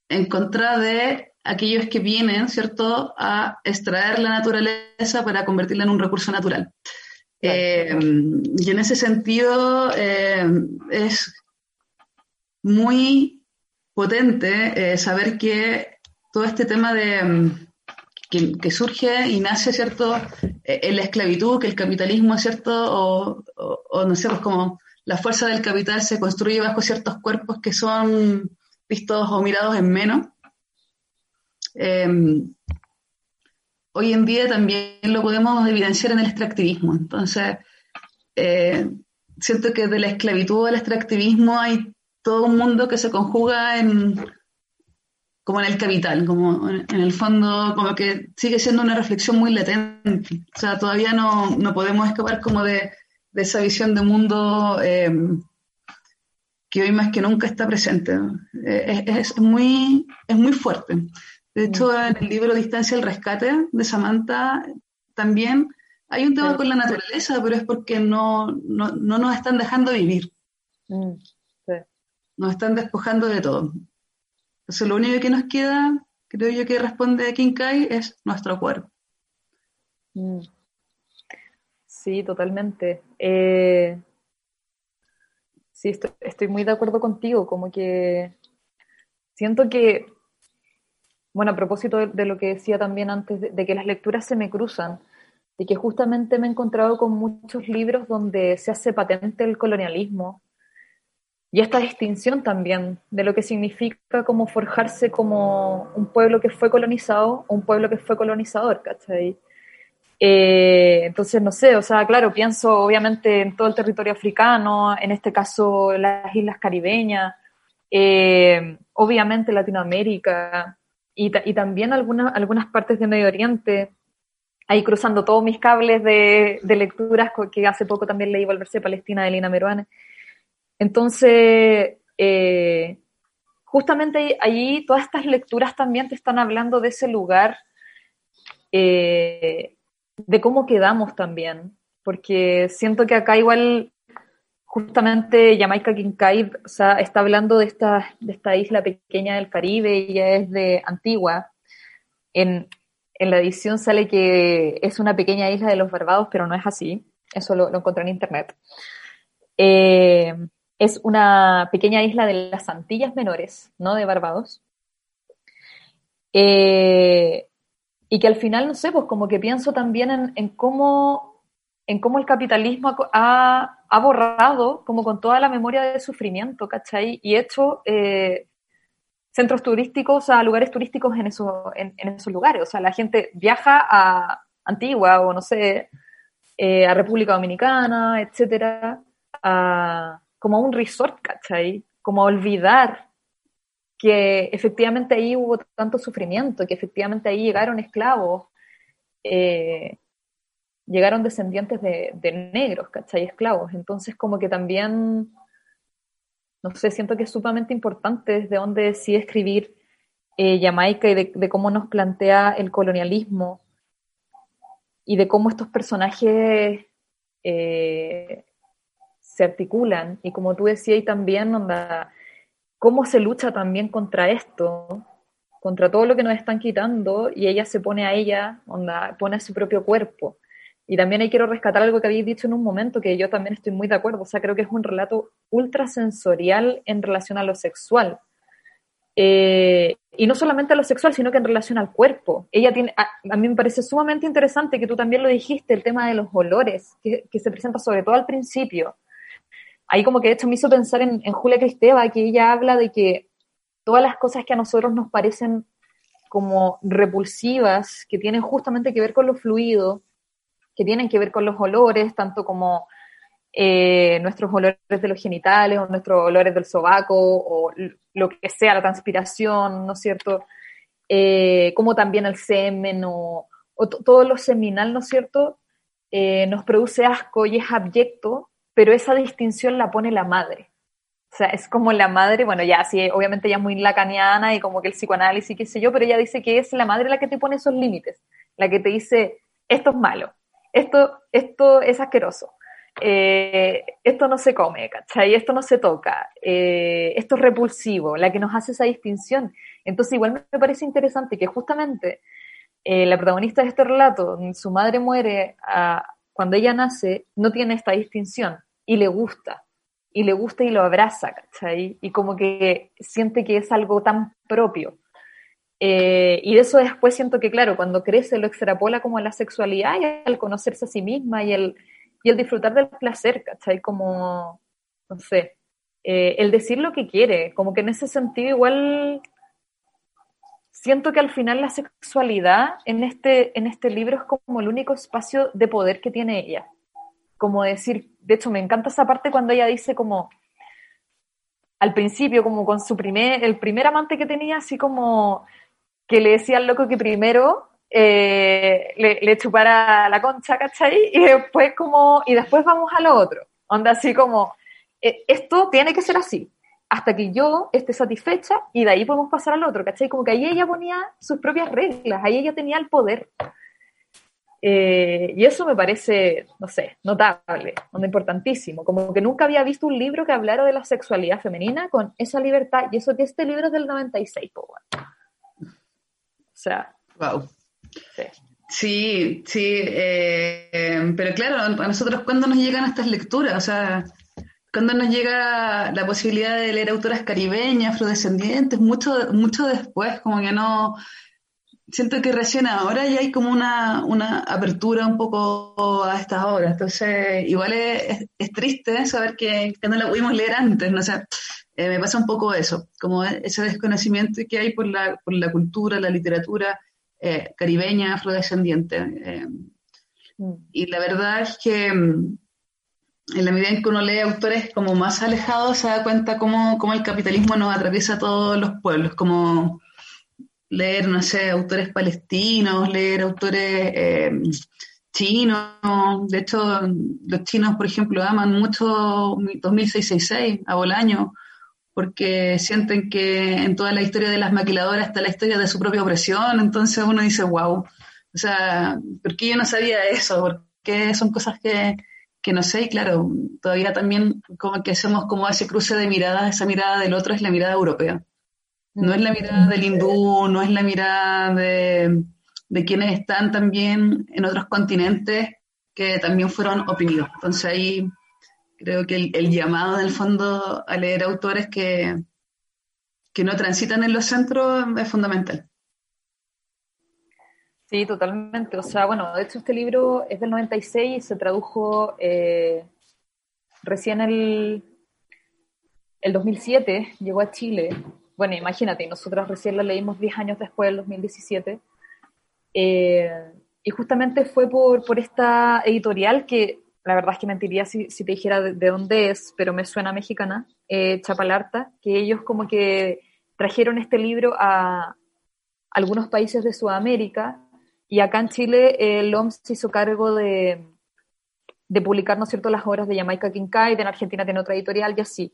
En contra de aquellos que vienen, ¿cierto?, a extraer la naturaleza para convertirla en un recurso natural. Eh, y en ese sentido eh, es muy potente eh, saber que todo este tema de que, surge y nace, ¿cierto?, en la esclavitud, que el capitalismo, ¿cierto?, o, o, no sé, pues como la fuerza del capital se construye bajo ciertos cuerpos que son vistos o mirados en menos. hoy en día también lo podemos evidenciar en el extractivismo. Entonces, eh, siento que de la esclavitud al extractivismo hay todo un mundo que se conjuga en como en el capital, como en, el fondo, como que sigue siendo una reflexión muy latente. O sea, todavía no, podemos escapar como de, esa visión de mundo eh, que hoy más que nunca está presente. Eh, es, muy, es muy fuerte. De hecho, en el libro Distancia al Rescate de Samantha también hay un tema con la naturaleza, pero es porque no, no, nos están dejando vivir. Nos están despojando de todo. Entonces, lo único que nos queda, creo yo que responde Kinkai, es nuestro cuerpo. Mm. Sí, totalmente. Eh, sí, estoy, muy de acuerdo contigo, como que siento que bueno, a propósito de, lo que decía también antes, de, que las lecturas se me cruzan, y que justamente me he encontrado con muchos libros donde se hace patente el colonialismo y esta distinción también de lo que significa como forjarse como un pueblo que fue colonizado un pueblo que fue colonizador, ¿cachai? Eh, entonces, no sé, o sea, claro, pienso obviamente en todo el territorio africano, en este caso las islas caribeñas, eh, obviamente Latinoamérica, y, también algunas, algunas partes de Medio Oriente, ahí cruzando todos mis cables de, lecturas que hace poco también leí Volverse Palestina de Lina Meruane. Entonces, eh, justamente allí todas estas lecturas también te están hablando de ese lugar, eh, de cómo quedamos también, porque siento que acá igual justamente Jamaica Kincaid está hablando de esta, de esta isla pequeña del Caribe, ella es de Antigua. En, la edición sale que es una pequeña isla de los Barbados, pero no es así. Eso lo, encontré en internet. Eh, es una pequeña isla de las Antillas Menores, no de Barbados. Eh, y que al final, no sé, pues como que pienso también en, cómo en cómo el capitalismo ha, borrado como con toda la memoria de sufrimiento, ¿cachai? Y hecho eh, centros turísticos, a lugares turísticos en, en, esos lugares. O sea, la gente viaja a Antigua o no sé, eh, a República Dominicana, etcétera, como un resort, ¿cachai? Como olvidar que efectivamente ahí hubo tanto sufrimiento, que efectivamente ahí llegaron esclavos. Eh, llegaron descendientes de, negros, ¿cachai? Esclavos. Entonces, como que también, no sé, siento que es sumamente importante desde donde sí escribir eh, Jamaica y de, cómo nos plantea el colonialismo y de cómo estos personajes eh, se articulan. Y como tú decías, y también, onda, cómo se lucha también contra esto, contra todo lo que nos están quitando, y ella se pone a ella, onda, pone a su propio cuerpo. Y también ahí quiero rescatar algo que habéis dicho en un momento, que yo también estoy muy de acuerdo. O sea, creo que es un relato ultrasensorial en relación a lo sexual. Eh, y no solamente a lo sexual, sino que en relación al cuerpo. Ella tiene, a, mí me parece sumamente interesante que tú también lo dijiste, el tema de los olores, que, se presenta sobre todo al principio. Ahí como que de hecho me hizo pensar en, Julia Cristeva, que ella habla de que todas las cosas que a nosotros nos parecen como repulsivas, que tienen justamente que ver con lo fluido, que tienen que ver con los olores, tanto como eh, nuestros olores de los genitales o nuestros olores del sobaco o lo que sea, la transpiración, ¿no es cierto? Eh, como también el semen o, todo lo seminal, ¿no es cierto? Eh, nos produce asco y es abyecto, pero esa distinción la pone la madre. O sea, es como la madre, bueno, ya sí, obviamente ya muy lacaniana y como que el psicoanálisis, qué sé yo, pero ella dice que es la madre la que te pone esos límites, la que te dice, esto es malo, esto, esto es asqueroso. eh, esto no se come, ¿cachai? Esto no se toca, eh, esto es repulsivo, la que nos hace esa distinción. Entonces igual me parece interesante que justamente eh, la protagonista de este relato, su madre muere cuando ella nace, no tiene esta distinción y le gusta, y le gusta y lo abraza, ¿cachai? Y como que siente que es algo tan propio. y de eso después siento que, claro, cuando crece lo extrapola como a la sexualidad y al conocerse a sí misma y el y el disfrutar del placer, ¿cachai? Como, no sé, eh, el decir lo que quiere, como que en ese sentido igual siento que al final la sexualidad en este, en este libro es como el único espacio de poder que tiene ella. Como decir, de hecho me encanta esa parte cuando ella dice como, al principio, como con su primer, el primer amante que tenía, así como que le decía al loco que primero eh, le, chupara la concha, ¿cachai? Y después como, y después vamos a lo otro. Onda así como, eh, esto tiene que ser así, hasta que yo esté satisfecha y de ahí podemos pasar al otro, ¿cachai? Como que ahí ella ponía sus propias reglas, ahí ella tenía el poder. Eh, y eso me parece, no sé, notable, importantísimo. Como que nunca había visto un libro que hablara de la sexualidad femenina con esa libertad. Y eso que este libro es del 96, pues bueno. O sea. Wow. Sí, sí, eh, pero claro, a nosotros cuando nos llegan estas lecturas, o sea, cuando nos llega la posibilidad de leer autoras caribeñas, afrodescendientes, mucho, mucho después, como que no, siento que recién ahora ya hay como una, una apertura un poco a estas obras, entonces igual es, es, triste saber que, que, no la pudimos leer antes, ¿no? o sea, eh, me pasa un poco eso, como ese desconocimiento que hay por la, por la cultura, la literatura, eh, caribeña, afrodescendiente. Eh, mm. y la verdad es que mm, en la medida en que uno lee autores como más alejados, se da cuenta cómo, cómo el capitalismo nos atraviesa a todos los pueblos, como leer, no sé, autores palestinos, leer autores eh, chinos. De hecho, los chinos, por ejemplo, aman mucho 2666 a Bolaño porque sienten que en toda la historia de las maquiladoras está la historia de su propia opresión, entonces uno dice, wow, o sea, ¿por qué yo no sabía eso? Porque son cosas que, que no sé, y claro, todavía también como que hacemos como ese cruce de miradas, esa mirada del otro es la mirada europea. No es la mirada del hindú, no es la mirada de, de quienes están también en otros continentes que también fueron oprimidos. Entonces ahí Creo que el, llamado del fondo a leer autores que, que no transitan en los centros es fundamental. Sí, totalmente. O sea, bueno, de hecho este libro es del 96 y se tradujo eh, recién el, el 2007, llegó a Chile. Bueno, imagínate, nosotros recién lo leímos 10 años después, del 2017. Eh, y justamente fue por, por esta editorial que la verdad es que mentiría si, te dijera de, dónde es, pero me suena mexicana, eh, Chapalarta, que ellos como que trajeron este libro a algunos países de Sudamérica y acá en Chile el OMS se hizo cargo de, de publicar, ¿no cierto?, las obras de Jamaica Kincaid, en Argentina tiene otra editorial y así.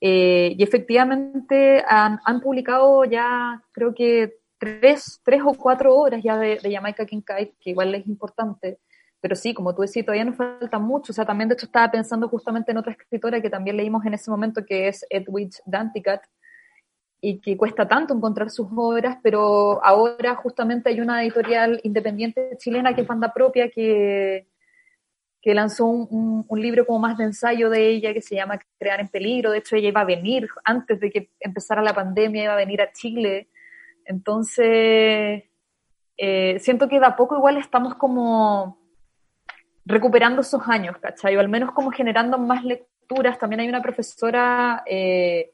Eh, y efectivamente han, publicado ya, creo que tres, tres o cuatro obras ya de, de Jamaica Kincaid, que igual es importante. Pero sí, como tú decís, todavía nos falta mucho. O sea, también de hecho estaba pensando justamente en otra escritora que también leímos en ese momento, que es Edwidge Danticat, y que cuesta tanto encontrar sus obras, pero ahora justamente hay una editorial independiente chilena que es banda propia, que, que lanzó un, un, libro como más de ensayo de ella que se llama Crear en Peligro. De hecho, ella iba a venir, antes de que empezara la pandemia, iba a venir a Chile. Entonces, eh, siento que de a poco igual estamos como recuperando esos años, ¿cachai? O al menos como generando más lecturas. También hay una profesora, eh,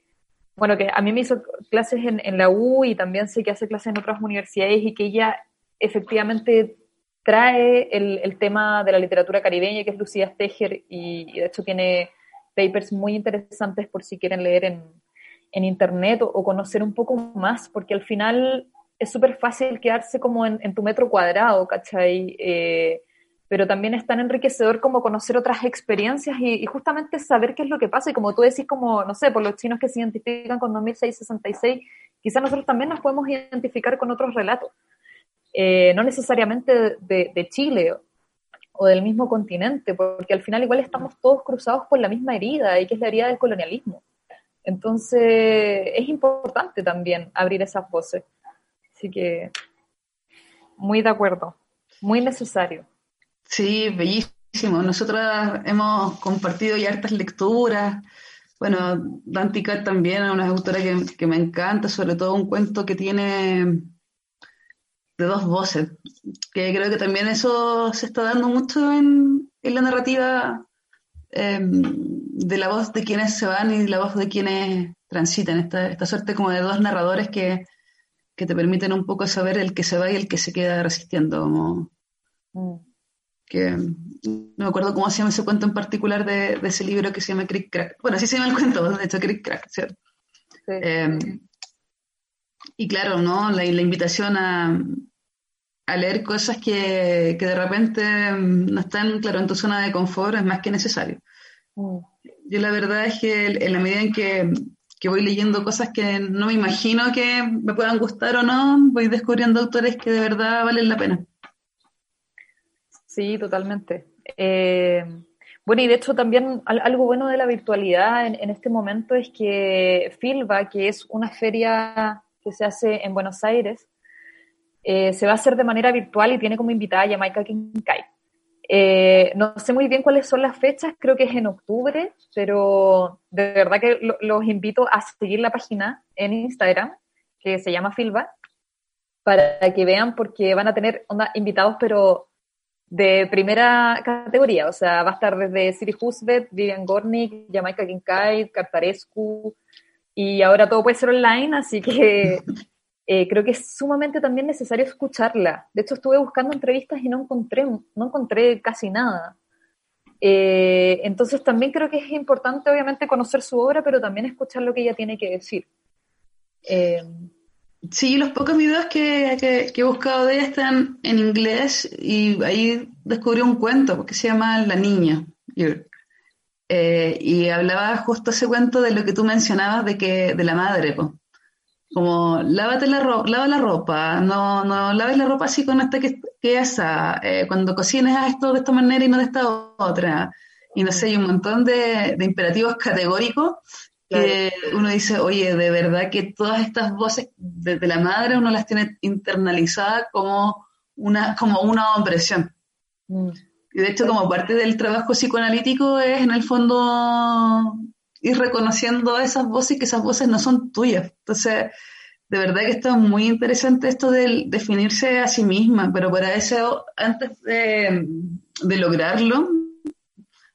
bueno, que a mí me hizo clases en, la U y también sé que hace clases en otras universidades y que ella efectivamente trae el, tema de la literatura caribeña, que es Lucía Steger, y, de hecho tiene papers muy interesantes por si quieren leer en, internet o, conocer un poco más, porque al final es súper fácil quedarse como en, tu metro cuadrado, ¿cachai? Eh, pero también es tan enriquecedor como conocer otras experiencias y, justamente saber qué es lo que pasa. Y como tú decís, como, no sé, por los chinos que se identifican con 2666, quizás nosotros también nos podemos identificar con otros relatos. Eh, no necesariamente de, Chile. o del mismo continente, porque al final igual estamos todos cruzados por la misma herida, y que es la herida del colonialismo. Entonces, es importante también abrir esas voces. Así que, muy de acuerdo, muy necesario. Sí, bellísimo. Nosotras hemos compartido ya hartas lecturas. Bueno, Dantica también es una autora que, que me encanta, sobre todo un cuento que tiene de dos voces, que creo que también eso se está dando mucho en, la narrativa em, de la voz de quienes se van y la voz de quienes transitan, esta, esta suerte como de dos narradores que, te permiten un poco saber el que se va y el que se queda resistiendo, mm. que no me acuerdo cómo se llama ese cuento en particular de, ese libro que se llama Crick Crack. Bueno, así se llama el cuento, de hecho, Crick Crack, ¿cierto? Em, y claro, ¿no? La, la invitación a, a, leer cosas que, que, de repente mm, no están, claro, en tu zona de confort es más que necesario. Mm. Yo la verdad es que en la medida en que, que, voy leyendo cosas que no me imagino que me puedan gustar o no, voy descubriendo autores que de verdad valen la pena. Sí, totalmente. Eh, bueno, y de hecho también algo bueno de la virtualidad en, en este momento es que Filba, que es una feria que se hace en Buenos Aires, eh, se va a hacer de manera virtual y tiene como invitada a Jamaica Kinkai. Eh, no sé muy bien cuáles son las fechas, creo que es en octubre, pero de verdad que los invito a seguir la página en Instagram, que se llama Filba, para que vean porque van a tener onda, invitados, pero de primera categoría, o sea, va a estar desde Siri Husbet, Vivian Gornick, Jamaica Kinkai, Cartarescu, y ahora todo puede ser online, así que eh, creo que es sumamente también necesario escucharla. De hecho, estuve buscando entrevistas y no encontré, no encontré casi nada. Eh, entonces también creo que es importante, obviamente, conocer su obra, pero también escuchar lo que ella tiene que decir. Eh, sí, los pocos videos que, que, he buscado de ella están en inglés y ahí descubrí un cuento que se llama La Niña. Eh, y hablaba justo ese cuento de lo que tú mencionabas de que de la madre, como lávate la ropa, lava la ropa, no, no laves la ropa así con esta que, que esa, eh, cuando cocines a esto de esta manera y no de esta otra. Y no sé, hay un montón de, imperativos categóricos que uno dice, oye, de verdad que todas estas voces de, la madre uno las tiene internalizadas como una, como una opresión. Mm. Y de hecho, como parte del trabajo psicoanalítico es en el fondo ir reconociendo esas voces y que esas voces no son tuyas. Entonces, de verdad que está muy interesante esto de definirse a sí misma, pero para eso, antes de, lograrlo,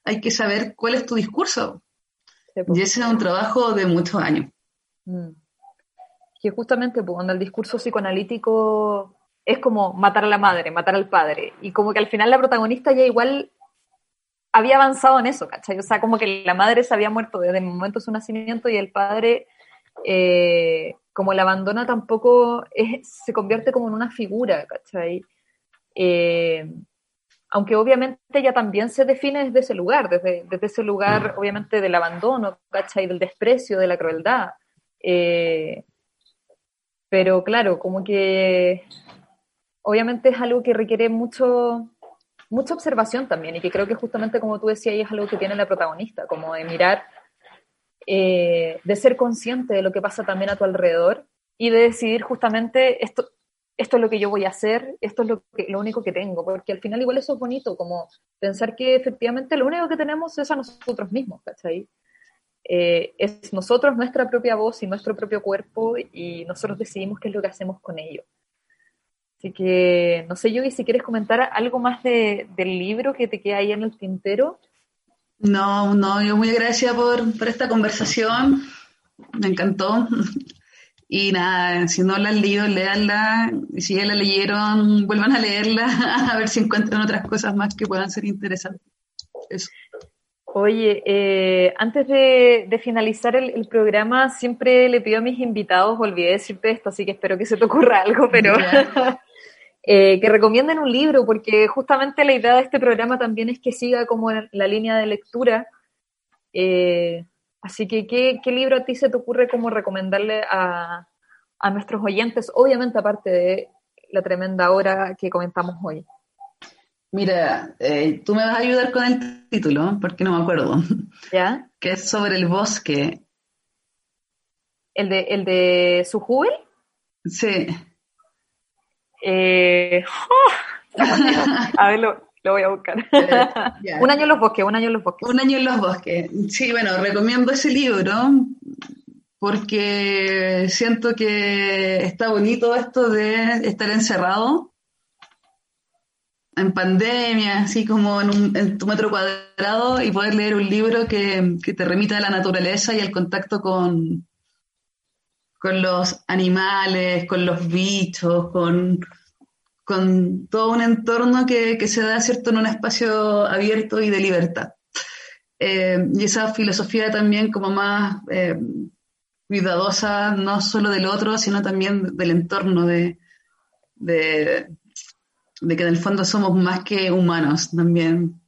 hay que saber cuál es tu discurso. y pues. ese es un trabajo de muchos años. Mm. Que justamente, pues, cuando el discurso psicoanalítico es como matar a la madre, matar al padre. Y como que al final la protagonista ya igual había avanzado en eso, ¿cachai? O sea, como que la madre se había muerto desde el momento de su nacimiento y el padre, eh, como la abandona, tampoco se convierte como en una figura, ¿cachai? Eh, aunque obviamente ella también se define desde ese lugar, desde, desde ese lugar obviamente del abandono, ¿cachai? Del desprecio, de la crueldad. Eh, pero claro, como que obviamente es algo que requiere mucho, mucha observación también y que creo que justamente como tú decías es algo que tiene la protagonista, como de mirar, eh, de ser consciente de lo que pasa también a tu alrededor y de decidir justamente esto, esto es lo que yo voy a hacer, esto es lo, que, lo único que tengo, porque al final igual eso es bonito, como pensar que efectivamente lo único que tenemos es a nosotros mismos, ¿cachai? Eh, es nosotros, nuestra propia voz y nuestro propio cuerpo y nosotros decidimos qué es lo que hacemos con ello. Así que, no sé, Yogi, si quieres comentar algo más del libro que te queda ahí en el tintero. No, no, yo muy agradecida por, por esta conversación. Me encantó. Y nada, si no la han leído, léanla. Y si ya la leyeron, vuelvan a leerla, a ver si encuentran otras cosas más que puedan ser interesantes. Eso. Oye, eh, antes de, finalizar el, programa, siempre le pido a mis invitados, olvidé decirte esto, así que espero que se te ocurra algo, pero Eh, que recomienden un libro, porque justamente la idea de este programa también es que siga como la línea de lectura. Eh, así que, ¿qué, libro a ti se te ocurre como recomendarle a, a nuestros oyentes? Obviamente, aparte de la tremenda hora que comentamos hoy. Mira, eh, tú me vas a ayudar con el título, porque no me acuerdo. ¿Ya? Que es sobre el bosque. ¿El de, el de? Sí. Eh, a ver, lo, voy a buscar. Un año en los bosques, un año en los bosques. Un año en los bosques. Sí, bueno, recomiendo ese libro porque siento que está bonito esto de estar encerrado en pandemia, así como en, tu metro cuadrado y poder leer un libro que, que, te remita a la naturaleza y al contacto con, con los animales, con los bichos, con, con todo un entorno que, que, se da cierto en un espacio abierto y de libertad. Eh, y esa filosofía también como más eh, cuidadosa, no solo del otro, sino también del entorno, de, de, que en el fondo somos más que humanos también.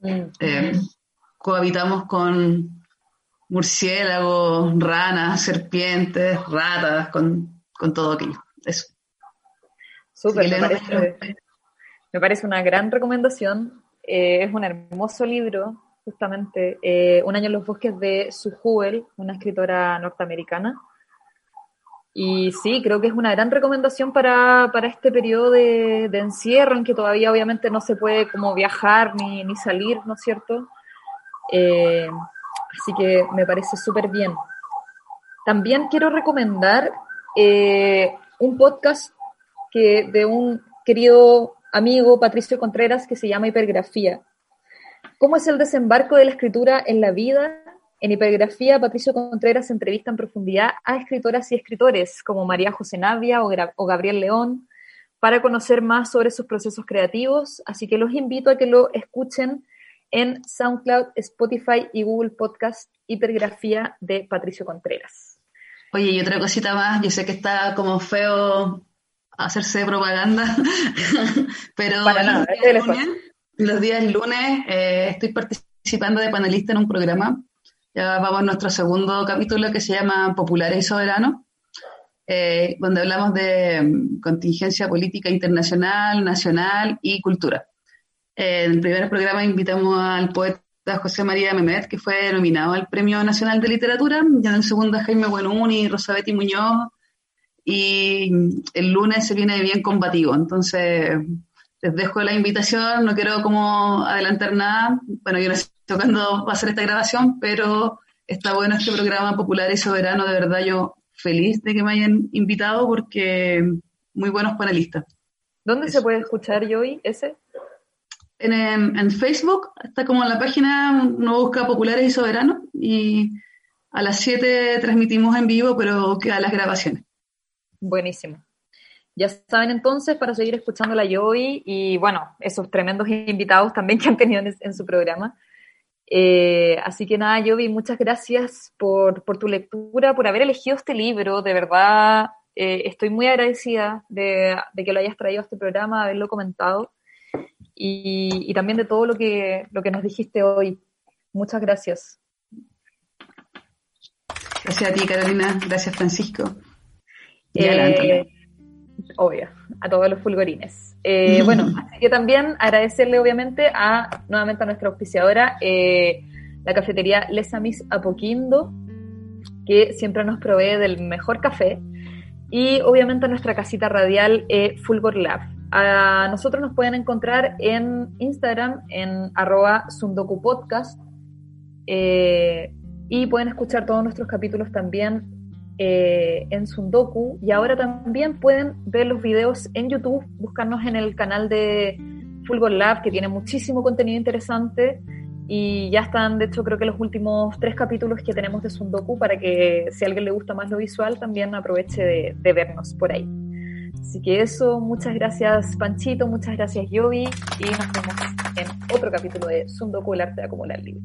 Mm. Eh, cohabitamos con murciélagos, ranas, serpientes, ratas, con, todo aquello. Eso. Súper, me, parece, una gran recomendación. Eh, es un hermoso libro, justamente. Eh, un año en los bosques de Sue Huel, una escritora norteamericana. Y sí, creo que es una gran recomendación para, este periodo de, encierro en que todavía obviamente no se puede como viajar ni, ni salir, ¿no es cierto? Eh, Así que me parece súper bien. También quiero recomendar eh, un podcast que, de un querido amigo, Patricio Contreras, que se llama Hipergrafía. ¿Cómo es el desembarco de la escritura en la vida? En Hipergrafía, Patricio Contreras entrevista en profundidad a escritoras y escritores como María José Navia o Gabriel León para conocer más sobre sus procesos creativos. Así que los invito a que lo escuchen en SoundCloud, Spotify y Google Podcast Hipergrafía de Patricio Contreras. Oye, y otra cosita más, yo sé que está como feo hacerse propaganda, pero Para nada, los, días lunes, los días lunes eh, estoy participando de panelista en un programa. Ya vamos a nuestro segundo capítulo que se llama Populares y Soberanos, eh, donde hablamos de mm, contingencia política internacional, nacional y cultura. En el primer programa invitamos al poeta José María Memet, que fue nominado al Premio Nacional de Literatura, y en el segundo Jaime Buenuni y Rosabetti Muñoz, y el lunes se viene bien combativo, entonces les dejo la invitación, no quiero como adelantar nada, bueno, yo no sé cuándo va a ser esta grabación, pero está bueno este programa popular y soberano, de verdad yo feliz de que me hayan invitado porque muy buenos panelistas. ¿Dónde se puede escuchar, Joey, ese? En, Facebook, está como en la página, uno busca Populares y Soberanos y a las 7 transmitimos en vivo, pero quedan las grabaciones. Buenísimo. Ya saben entonces para seguir escuchándola yo hoy y bueno, esos tremendos invitados también que han tenido en, su programa. Eh, así que nada, Yovi, muchas gracias por, tu lectura, por haber elegido este libro. De verdad, eh, estoy muy agradecida de, de, que lo hayas traído a este programa, haberlo comentado y, también de todo lo que, lo que nos dijiste hoy. Muchas gracias. Gracias a ti, Carolina. Gracias, Francisco. Eh, obvio, a todos los fulgorines. Eh, bueno, así que también agradecerle obviamente a nuevamente a nuestra auspiciadora, eh, la cafetería Les Amis Apoquindo, que siempre nos provee del mejor café, y obviamente a nuestra casita radial Fulgor Lab. Nosotros nos pueden encontrar en Instagram en arroba sundokupodcast eh, y pueden escuchar todos nuestros capítulos también eh, en Sundoku y ahora también pueden ver los videos en YouTube, buscarnos en el canal de Fulgor Lab que tiene muchísimo contenido interesante y ya están, de hecho, creo que los últimos tres capítulos que tenemos de Sundoku para que si a alguien le gusta más lo visual también aproveche de vernos por ahí. Así que eso, muchas gracias Panchito, muchas gracias Yobi y nos vemos en otro capítulo de Sundoku, el arte de acumular libros.